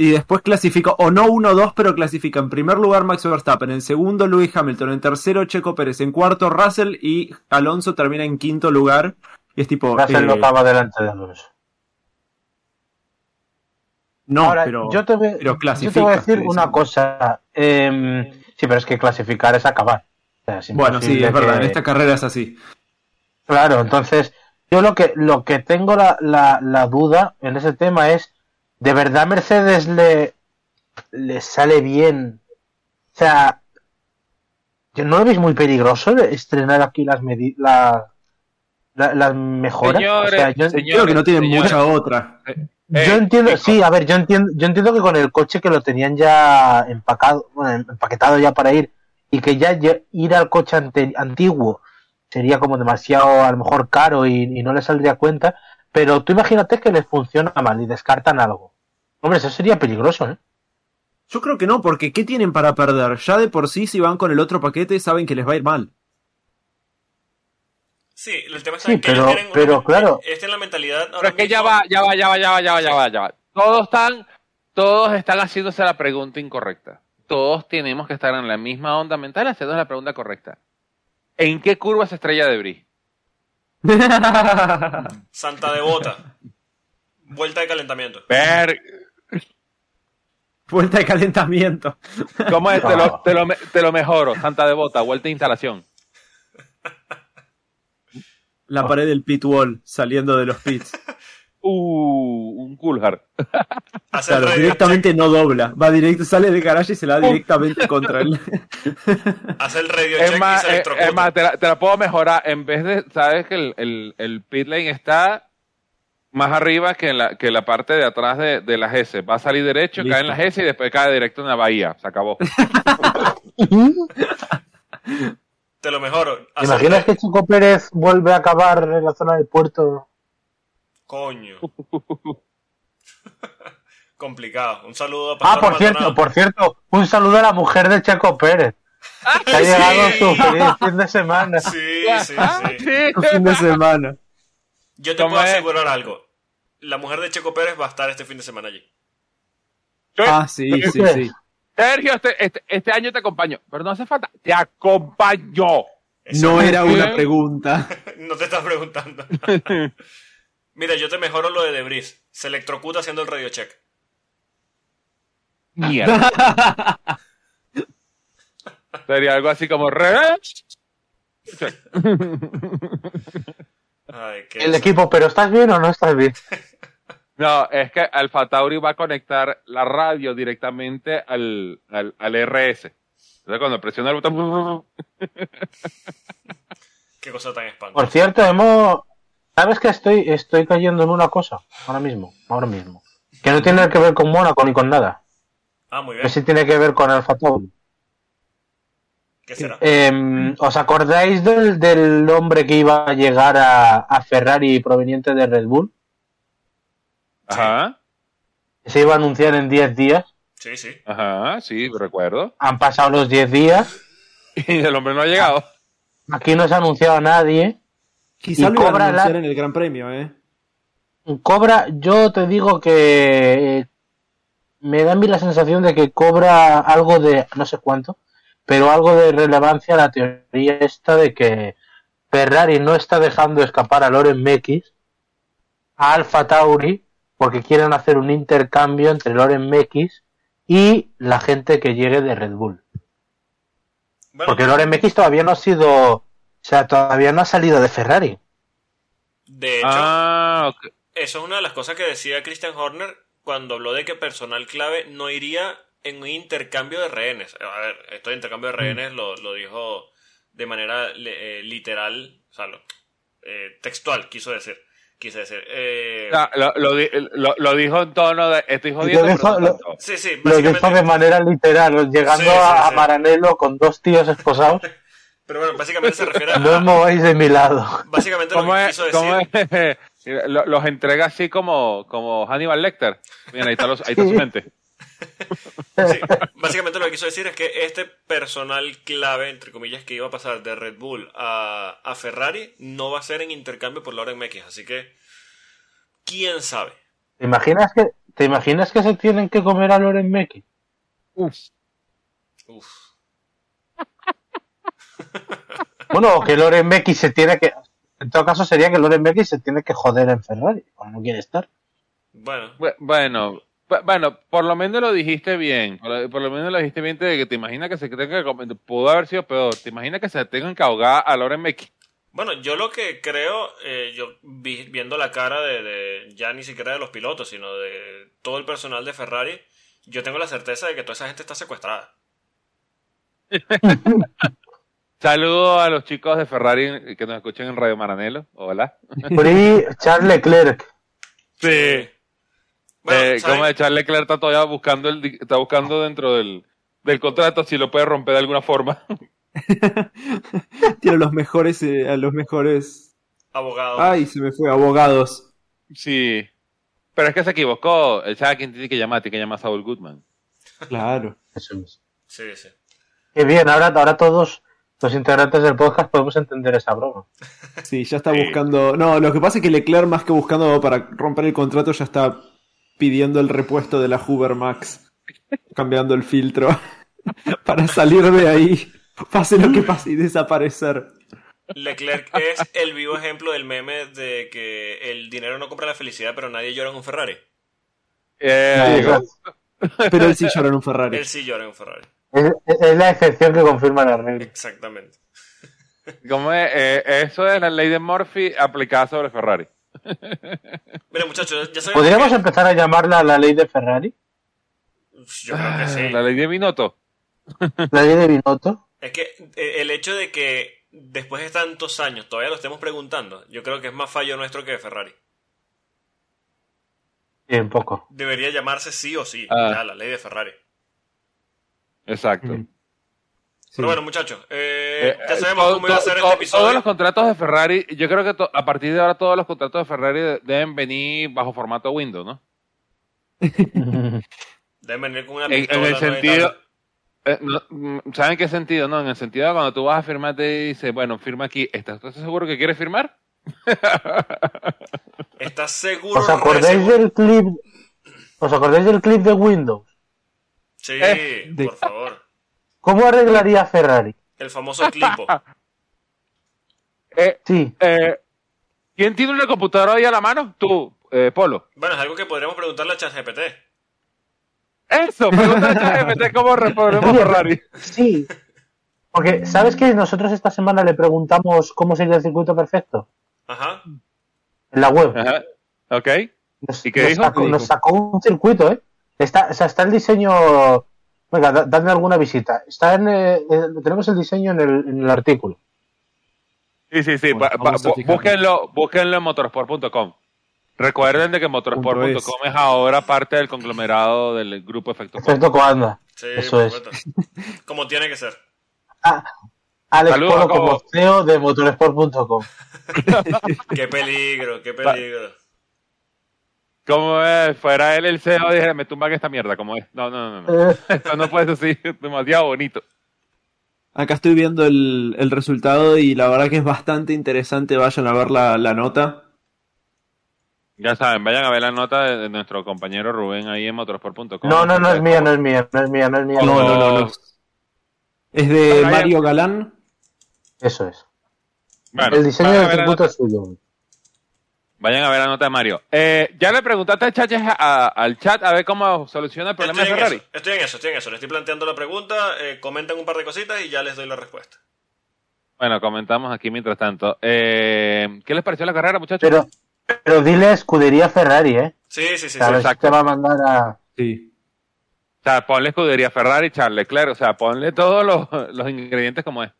y después clasifica, o no 1-2, pero clasifica en primer lugar Max Verstappen, en segundo Lewis Hamilton, en tercero Checo Pérez, en cuarto Russell y Alonso termina en quinto lugar. Y es tipo, Russell eh, no estaba delante de Alonso. no, Ahora, pero, yo, te voy, pero yo te voy a decir una cosa. em, sí, pero es que clasificar es acabar. O sea, es Bueno, sí, es verdad, que- en esta carrera es así. Claro, entonces, yo lo que, lo que tengo la, la, la duda en ese tema es, ¿de verdad Mercedes le, le sale bien? O sea, ¿yo ¿no lo veis muy peligroso estrenar aquí las medi- la- la- las mejoras? Señores, O sea, yo, señores, Creo que no tienen señores. mucha otra. yo Eh, entiendo, chicos, sí, a ver, yo entiendo, yo entiendo que con el coche que lo tenían ya empacado, bueno, empaquetado ya para ir, y que ya ir al coche ante- antiguo sería como demasiado a lo mejor caro y, y no les saldría cuenta, pero tú imagínate que les funciona mal y descartan algo. Hombre, eso sería peligroso, ¿eh? Yo creo que no, porque ¿qué tienen para perder? Ya de por sí, si van con el otro paquete, saben que les va a ir mal. Sí, el tema es Sí, que ellos pero- tienen una- pero claro. Esta es la mentalidad. Pero es que ya va, ya va, ya va, ya va, ya va, ya va, ya va. Todos están, todos están haciéndose la pregunta incorrecta. Todos tenemos que estar en la misma onda mental haciendo la pregunta correcta. ¿En qué curva se estrella de Brie? Santa Devota. Vuelta de calentamiento. Ver, Vuelta de calentamiento. ¿cómo es? Te lo, te lo te lo mejoro. Santa Devota, vuelta de instalación. La pared del pit wall saliendo de los pits. Uh, un. Hacer Claro, directamente no dobla. Va directo, sale del garaje y se la da directamente contra él. hace el radio Es check más, y se eh, electrocuta. es más, te la, te la puedo mejorar. En vez de, sabes que el, el, el pit lane está más arriba que en la, que la parte de atrás de, de las S. Va a salir derecho, Listo. cae en las S y después cae directo en la bahía. Se acabó. Te lo mejoro. ¿Te imaginas que Chico Pérez vuelve a acabar en la zona del puerto? Coño. Complicado. Un saludo a Ah, por cierto, por cierto, un saludo a la mujer de Checo Pérez. Que ha sí. llegado su feliz fin de semana. Sí, sí, Ah, sí. sí. fin de semana. Yo te ¿Cómo puedo es? asegurar algo. La mujer de Checo Pérez va a estar este fin de semana allí. Ah, sí, sí, sí. Sergio, este, este, este año te acompaño. Pero no hace falta. Te acompaño. Eso No era ¿Qué? una pregunta. No te estás preguntando. Mira, yo te mejoro lo de Debris. Se electrocuta haciendo el radio check. Mierda. Sería algo así como... re- Ay, qué El equipo, pero ¿estás bien o no estás bien? No, es que Alfa Tauri va a conectar la radio directamente al, al, al RS. Entonces cuando presiona el botón... Qué cosa tan Por espantosa. cierto, hemos... ¿Sabes que estoy, estoy cayendo en una cosa? Ahora mismo, ahora mismo. Que no tiene que ver con Mónaco ni con nada. Ah, muy Que bien. sí tiene que ver con Alfa Tauri. ¿Qué será? Em, ¿Os acordáis del, del hombre que iba a llegar a, a Ferrari proveniente de Red Bull? Ajá, Que se iba a anunciar en 10 días. Sí, sí. ajá, sí, recuerdo. Han pasado los 10 días. Y el hombre no ha llegado. Aquí no se ha anunciado a nadie. Quizá Y lo iban a cobra la- en el Gran Premio, ¿eh? Cobra, yo te digo que eh, me da a mí la sensación de que cobra algo de, no sé cuánto, pero algo de relevancia la teoría esta de que Ferrari no está dejando escapar a Loren Mekis a Alfa Tauri porque quieren hacer un intercambio entre Loren Mekis y la gente que llegue de Red Bull. Bueno, Porque Loren Mekis todavía no ha sido, sea, todavía no ha salido de Ferrari. de hecho, Ah, eso es una de las cosas que decía Christian Horner cuando habló de que personal clave no iría en un intercambio de rehenes. A ver, esto de intercambio de rehenes lo, lo dijo de manera eh, literal, o sea, lo- eh, textual, quiso decir. quise decir. Eh, No, lo, lo lo- lo dijo en tono de estoy Lo jodiendo. dijo- lo- sí, sí, Lo dijo de manera literal, llegando Sí, sí, a, a sí. Maranello con dos tíos esposados. Pero bueno, básicamente se refiere a. No os mováis de mi lado. Básicamente lo ¿Cómo que es? quiso decir. Los entrega así como, como Hannibal Lecter. Mira, ahí está, los- ahí está su mente. Sí, básicamente lo que quiso decir es que este personal clave, entre comillas, que iba a pasar de Red Bull a, a Ferrari, no va a ser en intercambio por Lauren Mekis. Así que, quién sabe. ¿Te imaginas que, te imaginas que se tienen que comer a Loren Meki? Uf. Uf. Bueno, o que Loren Meki se tiene que. En todo caso, sería que Loren Meki se tiene que joder en Ferrari, cuando no quiere estar. Bueno, Bu- Bueno, bu- bueno, por lo menos lo dijiste bien. Por lo, por lo menos lo dijiste bien de que te imaginas que se tenga que Pudo haber sido peor. Te imaginas que se tengan que ahogar a Loren Meki. bueno, yo lo que creo, eh, yo vi- viendo la cara de, de- ya ni siquiera de los pilotos, sino de todo el personal de Ferrari, yo tengo la certeza de que toda esa gente está secuestrada. Saludos a los chicos de Ferrari que nos escuchan en Radio Maranelo. Hola. Ahí, Charles Leclerc. Sí. Bueno, eh, como de Charles Leclerc está todavía buscando el, está buscando dentro del, del contrato si lo puede romper de alguna forma. Tiene los mejores, eh, a los mejores. Abogado. Ay, se me fue, abogados. sí. Pero es que se equivocó. Él sabe quién tiene que llamar, tiene que llamar a Saul Goodman. Claro. Eso es. Sí, sí. Qué bien, ahora, ahora todos los integrantes del podcast podemos entender esa broma. Sí, ya está buscando. No, lo que pasa es que Leclerc, más que buscando para romper el contrato, ya está pidiendo el repuesto de la Hoover Max. Cambiando el filtro. para salir de ahí. Pase lo que pase y desaparecer. Leclerc es el vivo ejemplo del meme de que el dinero no compra la felicidad, pero nadie llora en un Ferrari. Eh. Pero él sí llora en un Ferrari. Él sí llora en un Ferrari. Es, es la excepción que confirma la regla. Exactamente. ¿cómo es? Eh, eso es la ley de Murphy aplicada sobre Ferrari. Mira, muchachos, ya sabemos ¿Podríamos que- empezar a llamarla la ley de Ferrari? Yo creo que sí. La ley de Binotto. La ley de Binotto. Es que eh, el hecho de que después de tantos años todavía lo estemos preguntando, yo creo que es más fallo nuestro que de Ferrari. Un poco. Debería llamarse sí o sí, Ah. ya, la ley de Ferrari. Exacto. Mm. Sí. Pero bueno, muchachos, eh, Eh, ya eh, sabemos cómo iba a ser este episodio. Todos los contratos de Ferrari, yo creo que a partir de ahora todos los contratos de Ferrari de- deben venir bajo formato Windows, ¿no? Deben venir con una En, en el sentido... eh, no, mm, ¿Saben qué sentido? No, en el sentido de cuando tú vas a firmar te dice, bueno, firma aquí. ¿Estás, seguro que quieres firmar? ¿Estás seguro? ¿Os acordáis del clip? ¿Os acordáis del clip de Windows? Sí, Eh, de- por favor. ¿Cómo arreglaría Ferrari? El famoso clipo. Eh, Sí, eh, ¿Quién tiene una computadora ahí a la mano? Tú, eh, Polo. Bueno, es algo que podríamos preguntarle a ChatGPT. Eso, pregúntale a ChatGPT cómo reponemos Oye, Ferrari. sí. Porque, ¿sabes que nosotros esta semana le preguntamos cómo sería el circuito perfecto? Ajá. En la web. Ajá. Ok. Nos, ¿Y qué nos dijo? Sacó, ¿Qué nos sacó un circuito, ¿eh? Está, o sea, está el diseño. Venga, da- dadme alguna visita. Está en, eh, eh, tenemos el diseño en el, en el artículo. Sí, sí, sí. Bueno, ba- ba- vamos a bú- fijarnos. búsquenlo, búsquenlo en motorsport.com. Recuerden de que motorsport.com es ahora parte del conglomerado del grupo Efecto. Efecto Coanda. Sí, Eso es. Como tiene que ser. Ah, Alex Saludos, Polo como CEO de motorsport.com. Qué peligro, qué peligro. Como es, fuera él el CEO, dije, me tumban esta mierda, como es. No, no, no, no. Eh, Esto no puede ser así, demasiado bonito. Acá estoy viendo el, el resultado y la verdad que es bastante interesante. Vayan a ver la, la nota. Ya saben, vayan a ver la nota de, de nuestro compañero Rubén ahí en motorsport.com. no, no, no es mía, no es mía, no es mía, no es mía. No, no, no, no. Es de Mario Galán. Eso es. Bueno, el diseño del circuito es suyo. Vayan a ver la nota de Mario. Eh, ya le preguntaste al chat, a- al chat a ver cómo soluciona el problema Estoy de en, Ferrari. eso, estoy en eso, estoy en eso. Le estoy planteando la pregunta, eh, comenten un par de cositas y ya les doy la respuesta. Bueno, comentamos aquí mientras tanto. Eh, ¿Qué les pareció la carrera, muchachos? Pero, pero dile escudería Ferrari, ¿eh? Sí, sí, sí. Sí. exacto. te va a mandar a. Sí. O sea, ponle escudería Ferrari, Charles Leclerc, o sea, ponle todos los, los ingredientes como es.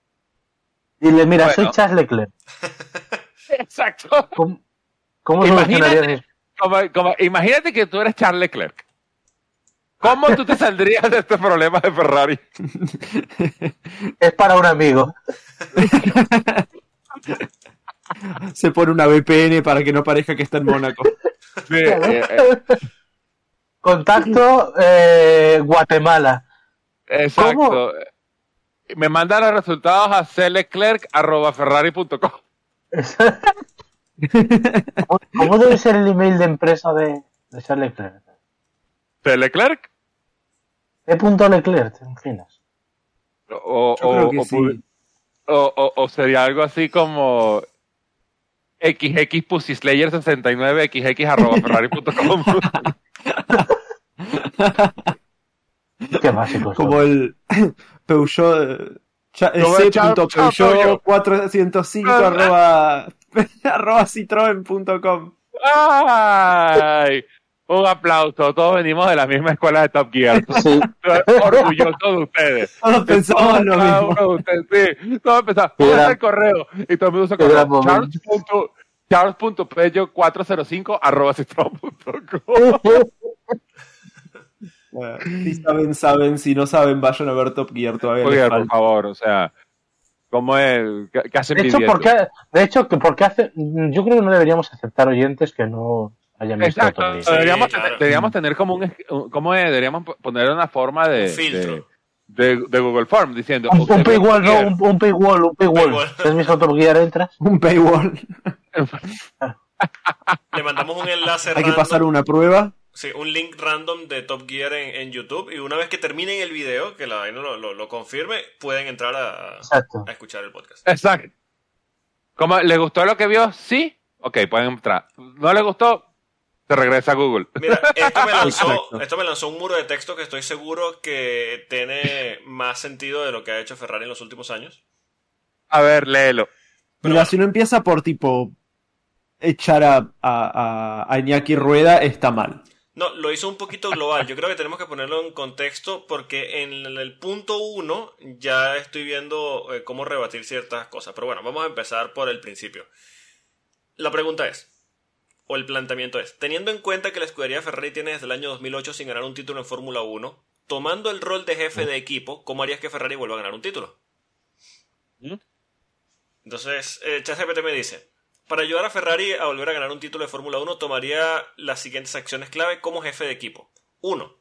Dile, mira, Bueno. soy Charles Leclerc. Exacto. ¿Cómo, ¿Cómo Imagínate, como- como- imagínate que tú eres Charles Leclerc. ¿Cómo tú te saldrías de este problema de Ferrari? Es para un amigo. Se pone una VPN para que no parezca que está en Mónaco. Sí, eh, eh, Contacto eh, Guatemala. exacto. Me manda los resultados a cleclerc.ferrari.com. ¿Cómo, cómo debe ser el email de empresa de, de Charles Leclerc? ¿Leclerc? E. Leclerc, ¿te imaginas? O, Yo o- creo que o sí. o- o- o sería algo así como XX Pussyslayer 69 XX arroba ferrari.com. Qué básico. Como el Peugeot. cha- Char Peugeot. 405 Ah, arroba, arroba citroen.com. ¡Ay! Un aplauso. Todos venimos de la misma escuela de Top Gear. Sí. Orgulloso de ustedes. Todos pensamos lo Cada mismo. uno de ustedes, sí. Todos empezamos. Qué ¿Cuál es gran- el correo? Y todo el mundo usa qué correo. gran momento. Charles. punto- Charles.pello405 arroba citroen.com. Bueno, si saben, saben. Si no saben, vayan a ver Top Gear todavía. Por favor, o sea, ¿cómo es? ¿Qué, qué hacen De hecho, pidiendo? ¿por qué, de hecho, que porque hace, yo creo que no deberíamos aceptar oyentes que no hayan visto Exacto, Gear. Sí, deberíamos, claro. tener, deberíamos tener como un, ¿cómo es? Deberíamos poner una forma de, Un filtro. de, de- de Google Form diciendo Un, un paywall, no, un, un paywall, un paywall. Paywall. ¿Has visto Top Gear? Entras. Un paywall. Le mandamos un enlace Hay que pasar una prueba. Sí, un link random de Top Gear en, en YouTube y una vez que terminen el video, que la vaina lo, lo, lo confirme, pueden entrar a, Exacto. a escuchar el podcast. Exacto. ¿Cómo, ¿Le gustó lo que vio? Sí. Ok, pueden entrar. ¿No le gustó? Se regresa a Google. Mira, esto me, lanzó, esto me lanzó un muro de texto que estoy seguro que tiene más sentido de lo que ha hecho Ferrari en los últimos años. A ver, léelo. Pero Mira, bueno. si no empieza por tipo echar a, a, a- a Iñaki Rueda, está mal. No, lo hizo un poquito global. Yo creo que tenemos que ponerlo en contexto porque en el punto uno ya estoy viendo eh, cómo rebatir ciertas cosas. Pero bueno, vamos a empezar por el principio. La pregunta es, o el planteamiento es, teniendo en cuenta que la escudería Ferrari tiene desde el año 2008 sin ganar un título en Fórmula 1, tomando el rol de jefe de equipo, ¿cómo harías que Ferrari vuelva a ganar un título? ¿Mm? Entonces, eh, ChatGPT me dice, para ayudar a Ferrari a volver a ganar un título de Fórmula 1, tomaría las siguientes acciones clave como jefe de equipo. 1.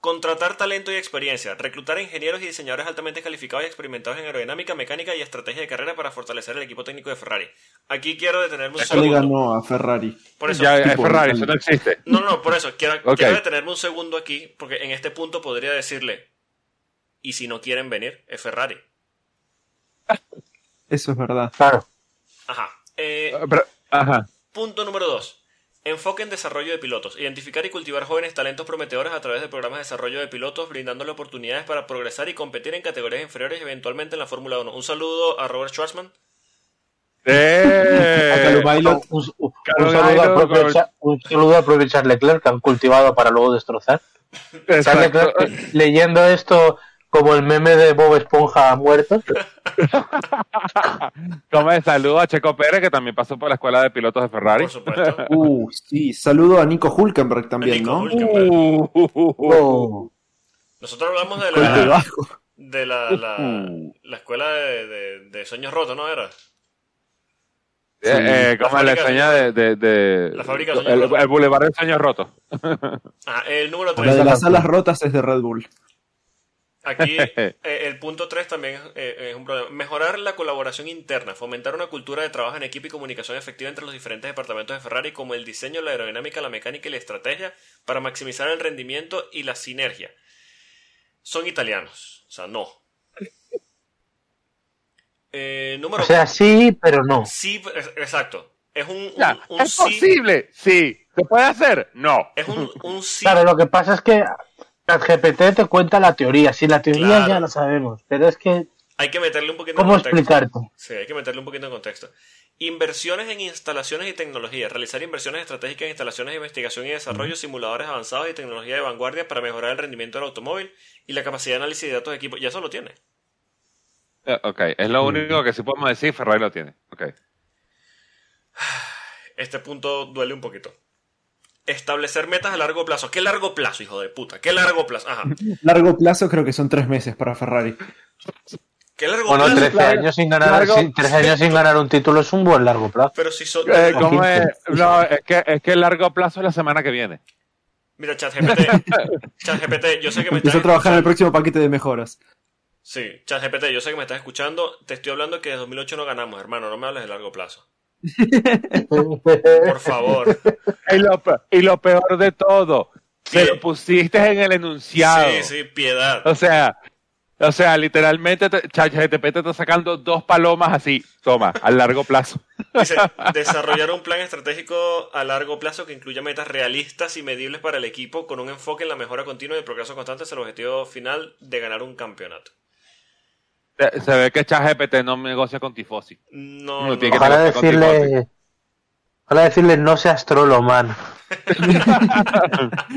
Contratar talento y experiencia. Reclutar ingenieros y diseñadores altamente calificados y experimentados en aerodinámica, mecánica y estrategia de carrera para fortalecer el equipo técnico de Ferrari. Aquí quiero detenerme un Eso segundo. ganó a Ferrari. Por eso, ya es tipo, Ferrari, eso no existe. no, no, por eso, quiero detenerme un segundo aquí, porque en este punto podría decirle, y si no quieren venir, es Ferrari. Eso es verdad. Claro. Ajá. Eh, Pero- ajá. Punto número 2. Enfoque en desarrollo de pilotos. Identificar y cultivar jóvenes talentos prometedores a través de programas de desarrollo de pilotos, brindándole oportunidades para progresar y competir en categorías inferiores eventualmente en la Fórmula 1. Un saludo a Robert Schwarzman. Eh, A Un, un- un Carlos saludo un propio Charles Leclerc que han cultivado para luego destrozar. Leclerc, leyendo esto como el meme de Bob Esponja muerto. Como de saludo a Checo Pérez, que también pasó por la escuela de pilotos de Ferrari. Por supuesto. Uh, sí. Saludo a Nico Hulkenberg también, Nico ¿no? Hülkenberg. Uh, uh. Oh. Nosotros hablamos de la, de la, la, la escuela de, de- de sueños rotos, ¿no era? Eh, eh, como la fábrica- enseña de, de, de- La fábrica de el, sueños rotos. el Boulevard de Sueños Rotos. Ah, el número La de 3. las alas rotas es de Red Bull. Aquí eh, el punto 3 también eh, es un problema. Mejorar la colaboración interna, fomentar una cultura de trabajo en equipo y comunicación efectiva entre los diferentes departamentos de Ferrari, como el diseño, la aerodinámica, la mecánica y la estrategia, para maximizar el rendimiento y la sinergia. Son italianos, o sea, no. Eh, número O sea, sí, pero no. Sí, es- exacto. Es un, un- Ya, un ¿Es sí. posible? Sí. ¿Se puede hacer? No. Es un, un sí. Claro, lo que pasa es que ChatGPT te cuenta la teoría. Si la teoría Claro. ya la sabemos, pero es que, Hay que meterle un poquito ¿cómo de contexto. explicarte? Sí, hay que meterle un poquito de contexto. Inversiones en instalaciones y tecnología. Realizar inversiones estratégicas en instalaciones de investigación y desarrollo, simuladores avanzados y tecnología de vanguardia para mejorar el rendimiento del automóvil y la capacidad de análisis de datos de equipo. Ya eso lo tiene. Eh, Ok, es lo único que sí podemos decir, Ferrari lo tiene. Ok. Este punto duele un poquito. Establecer metas a largo plazo. ¿Qué largo plazo, hijo de puta? ¿Qué largo plazo? Ajá. Largo plazo creo que son tres meses para Ferrari. ¿Qué largo Bueno, plazo? 13 años, sin ganar, Largo- sin- 13 años sin ganar un título es un buen largo plazo. Pero si son... Eh, ¿cómo es? No, es que, es que el largo plazo es la semana que viene. Mira, ChatGPT. ChatGPT, yo sé que me estás Empiezo a trabajar en el escuchando. próximo paquete de mejoras. Sí, ChatGPT, yo sé que me estás escuchando. Te estoy hablando que desde 2008 no ganamos, hermano. No me hables de largo plazo. Por favor. Y lo, pe- y lo peor de todo, se lo pusiste en el enunciado. Sí, sí, piedad. O sea, o sea, literalmente te- ChatGPT te está sacando dos palomas así, toma, a largo plazo. Dice, desarrollar un plan estratégico a largo plazo que incluya metas realistas y medibles para el equipo con un enfoque en la mejora continua y el progreso constante hacia el objetivo final de ganar un campeonato. Se, se ve que ChatGPT no negocia con Tifosi. No, No, no. tiene que Ojalá negociar con decirle. Ojalá decirle no seas trolo, man.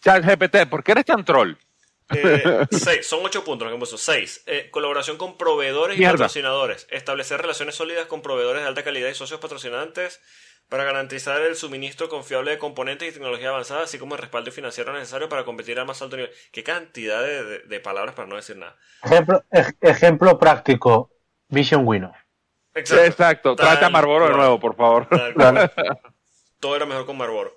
ChatGPT, ¿por qué eres tan troll? Eh, seis, son ocho puntos lo que puso. Seis, eh, colaboración con proveedores y patrocinadores. Establecer relaciones sólidas con proveedores de alta calidad y socios patrocinantes para garantizar el suministro confiable de componentes y tecnología avanzada, así como el respaldo financiero necesario para competir a más alto nivel. Qué cantidad de, de- de palabras para no decir nada. Ejemplo, ej- ejemplo práctico. Vision Wino. Exacto, Tal trata a Marlboro de nuevo, por favor. Todo era mejor con Marlboro.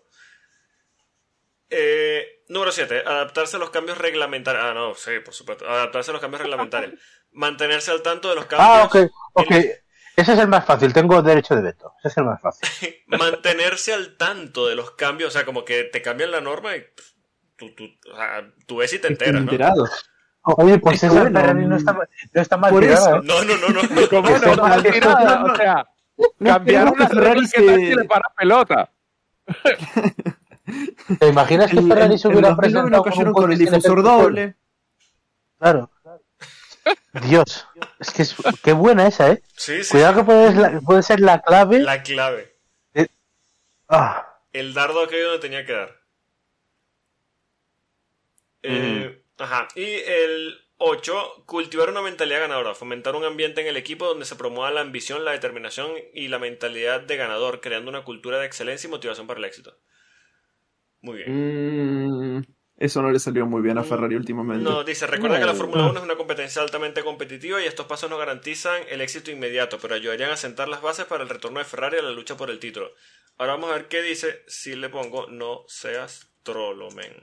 Eh, número 7. Adaptarse a los cambios reglamentarios. Ah, no, sí, por supuesto. Adaptarse a los cambios reglamentarios. Mantenerse al tanto de los cambios. Ah, ok, ok. en- Ese es el más fácil. Tengo derecho de veto. Ese es el más fácil. mantenerse al tanto de los cambios. O sea, como que te cambian la norma y pff, tú, tú, o sea, tú ves y te enteras, ¿no? Oye, pues Es esa bueno. Ferrari no está, mal- no está mal Por tirada. ¿eh? No, no, no, no. ¿Cómo no? No, o sea, cambiaron las que Ferrari reglas que le para pelota. ¿Te imaginas que Ferrari se hubiera 2009 presentado con un con el difusor doble. Claro. Dios. Es que es, qué buena esa, ¿eh? Sí, sí. Cuidado que puede, la- puede ser la clave. La clave. Ah, El dardo aquello donde tenía que dar. Eh, Ajá. Y el 8, cultivar una mentalidad ganadora, fomentar un ambiente en el equipo donde se promueva la ambición, la determinación y la mentalidad de ganador, creando una cultura de excelencia y motivación para el éxito. Muy bien. Mm, eso no le salió muy bien a Ferrari últimamente. No, dice, recuerda No. que la Fórmula 1 es una competencia altamente competitiva y estos pasos no garantizan el éxito inmediato, pero ayudarían a sentar las bases para el retorno de Ferrari a la lucha por el título. Ahora vamos a ver qué dice si le pongo no seas trolo, men.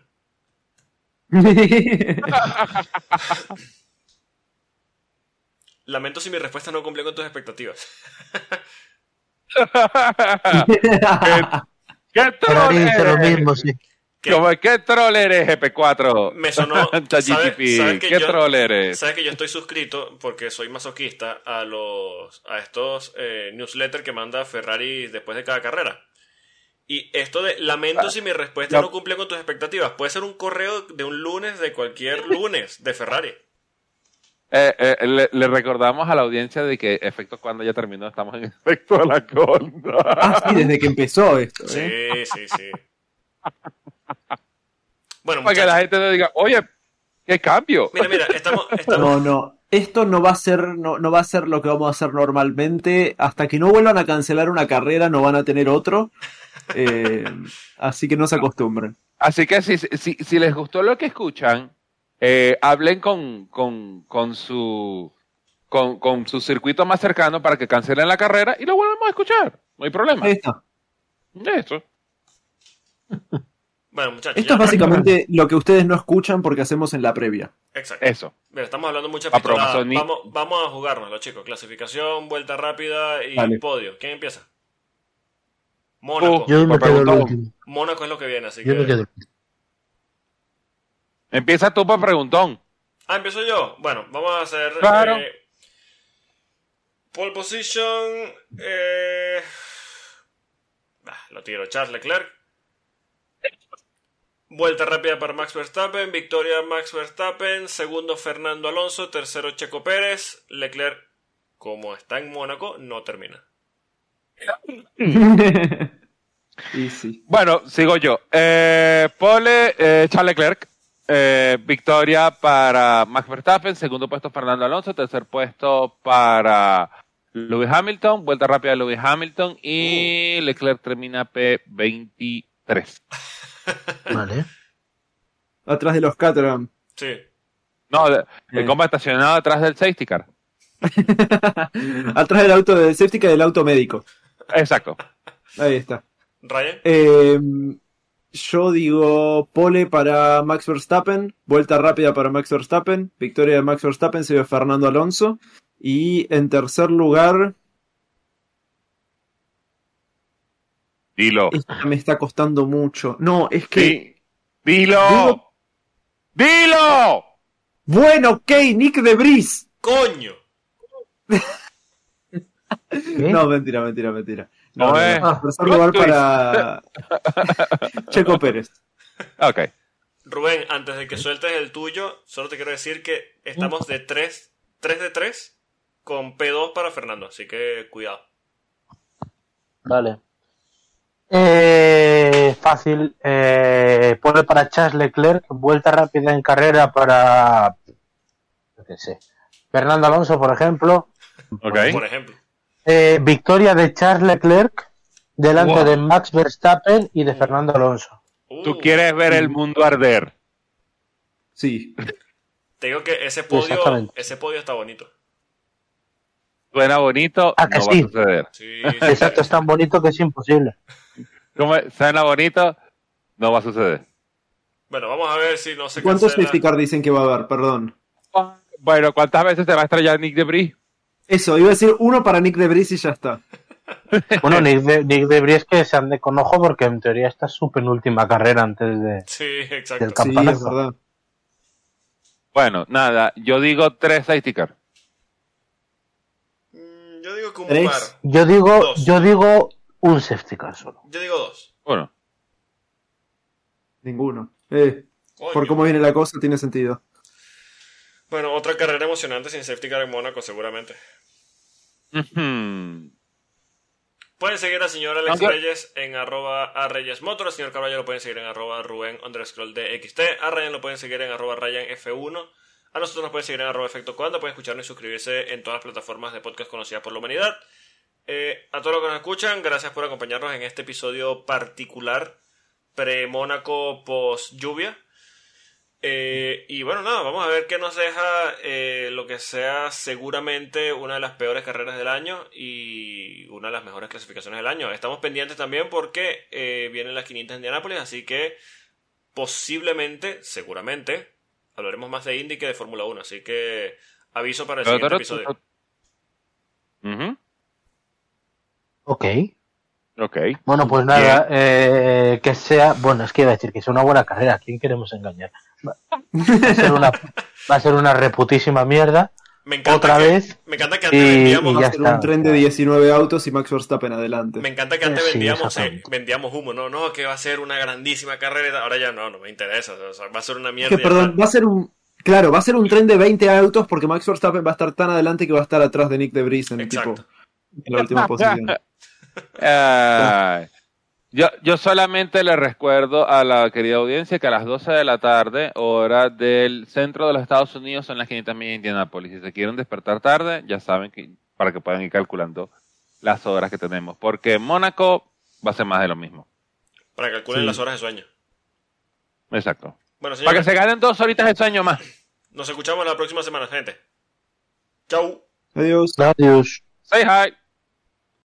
Lamento si mi respuesta no cumplió con tus expectativas. ¿Qué troll Ferrari dice lo mismo, sí. ¿Qué? ¿Cómo, ¿Qué troll eres, GP4? Me sonó- ChatGPT, ¿sabe- sabe que ¿Qué yo- troll eres? Sabes que yo estoy suscrito porque soy masoquista a los a estos eh, newsletters que manda Ferrari después de cada carrera. Y esto de lamento si mi respuesta no cumple con tus expectativas. Puede ser un correo de un lunes de cualquier lunes de Ferrari. Eh, eh, le, le recordamos a la audiencia de que efecto cuando ya terminó estamos en efecto a la contra. ah, sí, desde que empezó esto. ¿eh? Sí, sí, sí. Bueno, Para que la gente no diga, oye, qué cambio. mira, mira, estamos, estamos No, no. Esto no va a ser, no, no va a ser lo que vamos a hacer normalmente. Hasta que no vuelvan a cancelar una carrera, no van a tener otro. Eh, así que no se acostumbren. Así que si, si, si les gustó lo que escuchan, eh, hablen con, con, con su con, con su circuito más cercano para que cancelen la carrera y lo vuelvamos a escuchar. No hay problema. Ahí está. Eso. Bueno, muchachos. Esto es básicamente lo que ustedes no escuchan porque hacemos en la previa. Exacto. Eso. Mira, estamos hablando mucha. Promazoni. Vamos, vamos a jugárnoslo, chicos. Clasificación, vuelta rápida y Vale. podio. ¿Quién empieza? Mónaco. Uh, Yo me quedo el preguntón. último. Mónaco es lo que viene, así Yo me que... quedo último. Empieza tú para preguntón. Ah, empiezo yo. Bueno, vamos a hacer... Claro. eh, pole position... Eh... ah, lo tiro. Charles Leclerc. Vuelta rápida para Max Verstappen. Victoria Max Verstappen. Segundo Fernando Alonso. Tercero Checo Pérez. Leclerc, como está en Mónaco, no termina. Bueno, sigo yo. Eh, pole eh, Charles Leclerc. Eh, victoria para Max Verstappen. Segundo puesto Fernando Alonso. Tercer puesto para Lewis Hamilton, vuelta rápida de Lewis Hamilton y Leclerc termina P23. Vale. Atrás de los Caterham. Sí. No, el Eh. compa estacionado atrás del safety car. Atrás del auto de safety car del auto médico. Exacto. Ahí está. Ryan. Eh, yo digo pole para Max Verstappen, vuelta rápida para Max Verstappen, victoria de Max Verstappen, se ve Fernando Alonso. Y en tercer lugar, Dilo. esta me está costando mucho. No, es que. Di- Dilo. Digo- Dilo. Bueno, ok, Nick de Bris. ¡Coño! No, mentira, mentira, mentira. No, No tercer Plot lugar para Checo Pérez. Ok. Rubén, antes de que sueltes el tuyo, solo te quiero decir que estamos de 3, 3 de 3 con P2 para Fernando, así que cuidado. Vale. Eh, fácil. Eh, para Charles Leclerc. Vuelta rápida en carrera para. Qué sé. Fernando Alonso, por ejemplo. Ok. Por ejemplo. Eh, victoria de Charles Leclerc delante Wow. de Max Verstappen y de Fernando Alonso. Uh, Tú quieres ver el mundo arder. Sí. Te digo que ese podio, Exactamente. ese podio está bonito. Suena bonito, Ah, que no va sí. a suceder. Sí, sí, Exacto, es tan bonito que es imposible. ¿Cómo es? Suena bonito, no va a suceder. Bueno, vamos a ver si no se ¿Cuántos cancela. safety car dicen que va a haber? Perdón. Bueno, ¿cuántas veces te va a estrellar Nick Debris? Eso, iba a decir uno para Nick de Bris y ya está. Bueno, Nick de, Nick de Vries que se ande con ojo porque en teoría esta es su penúltima carrera antes de. Sí, exacto. Del Sí, es verdad. Bueno, nada, yo digo tres safety car. Mm, Yo digo que un Tres. par. Yo digo, Dos. yo digo un safety car solo. Yo digo dos. Bueno, Ninguno. Eh, por cómo viene la cosa, tiene sentido. Bueno, otra carrera emocionante sin safety car en Mónaco, seguramente. Pueden seguir al señor Alex Reyes en arroba a Reyes Motor, al señor Carvalho lo pueden seguir en arroba Rubén underscore DXT, a Ryan lo pueden seguir en arroba Ryan F1, a nosotros nos pueden seguir en arroba Efecto Cuando, pueden escucharnos y suscribirse en todas las plataformas de podcast conocidas por la humanidad. Eh, a todos los que nos escuchan, gracias por acompañarnos en este episodio particular pre-Mónaco post-lluvia. Eh, y bueno, nada, vamos a ver qué nos deja eh, lo que sea seguramente una de las peores carreras del año y una de las mejores clasificaciones del año. Estamos pendientes también porque eh, vienen las 500 de Indianápolis, así que posiblemente, seguramente, hablaremos más de Indy que de Fórmula 1. Así que aviso para el siguiente episodio. Ujú. Ok. Ok. Bueno, pues nada, eh, que sea, bueno, es que iba a decir que sea una buena carrera, ¿a quién queremos engañar? Va a ser una, va a ser una reputísima mierda, Me encanta otra que, vez, Me encanta que antes y- vendíamos. y Va ya a ser está. un tren de 19 autos y Max Verstappen adelante. Me encanta que antes Sí, vendíamos, eh, vendíamos humo, no, no, que va a ser una grandísima carrera, ahora ya no, no me interesa, o sea, va a ser una mierda. Que, perdón, va a ser un. Claro, va a ser un tren de 20 autos porque Max Verstappen va a estar tan adelante que va a estar atrás de Nick de Bris en, tipo, en la última posición. Ay. yo, yo solamente le recuerdo a la querida audiencia que a las 12 de la tarde, hora del centro de los Estados Unidos, son las 500 millas de Indianápolis. Si se quieren despertar tarde, ya saben que para que puedan ir calculando las horas que tenemos. Porque en Mónaco va a ser más de lo mismo. Para que calculen Sí. las horas de sueño. Exacto. Bueno, Para que se ganen dos horitas de sueño más. nos escuchamos la próxima semana, gente. Chau. Adiós. Adiós. Say hi.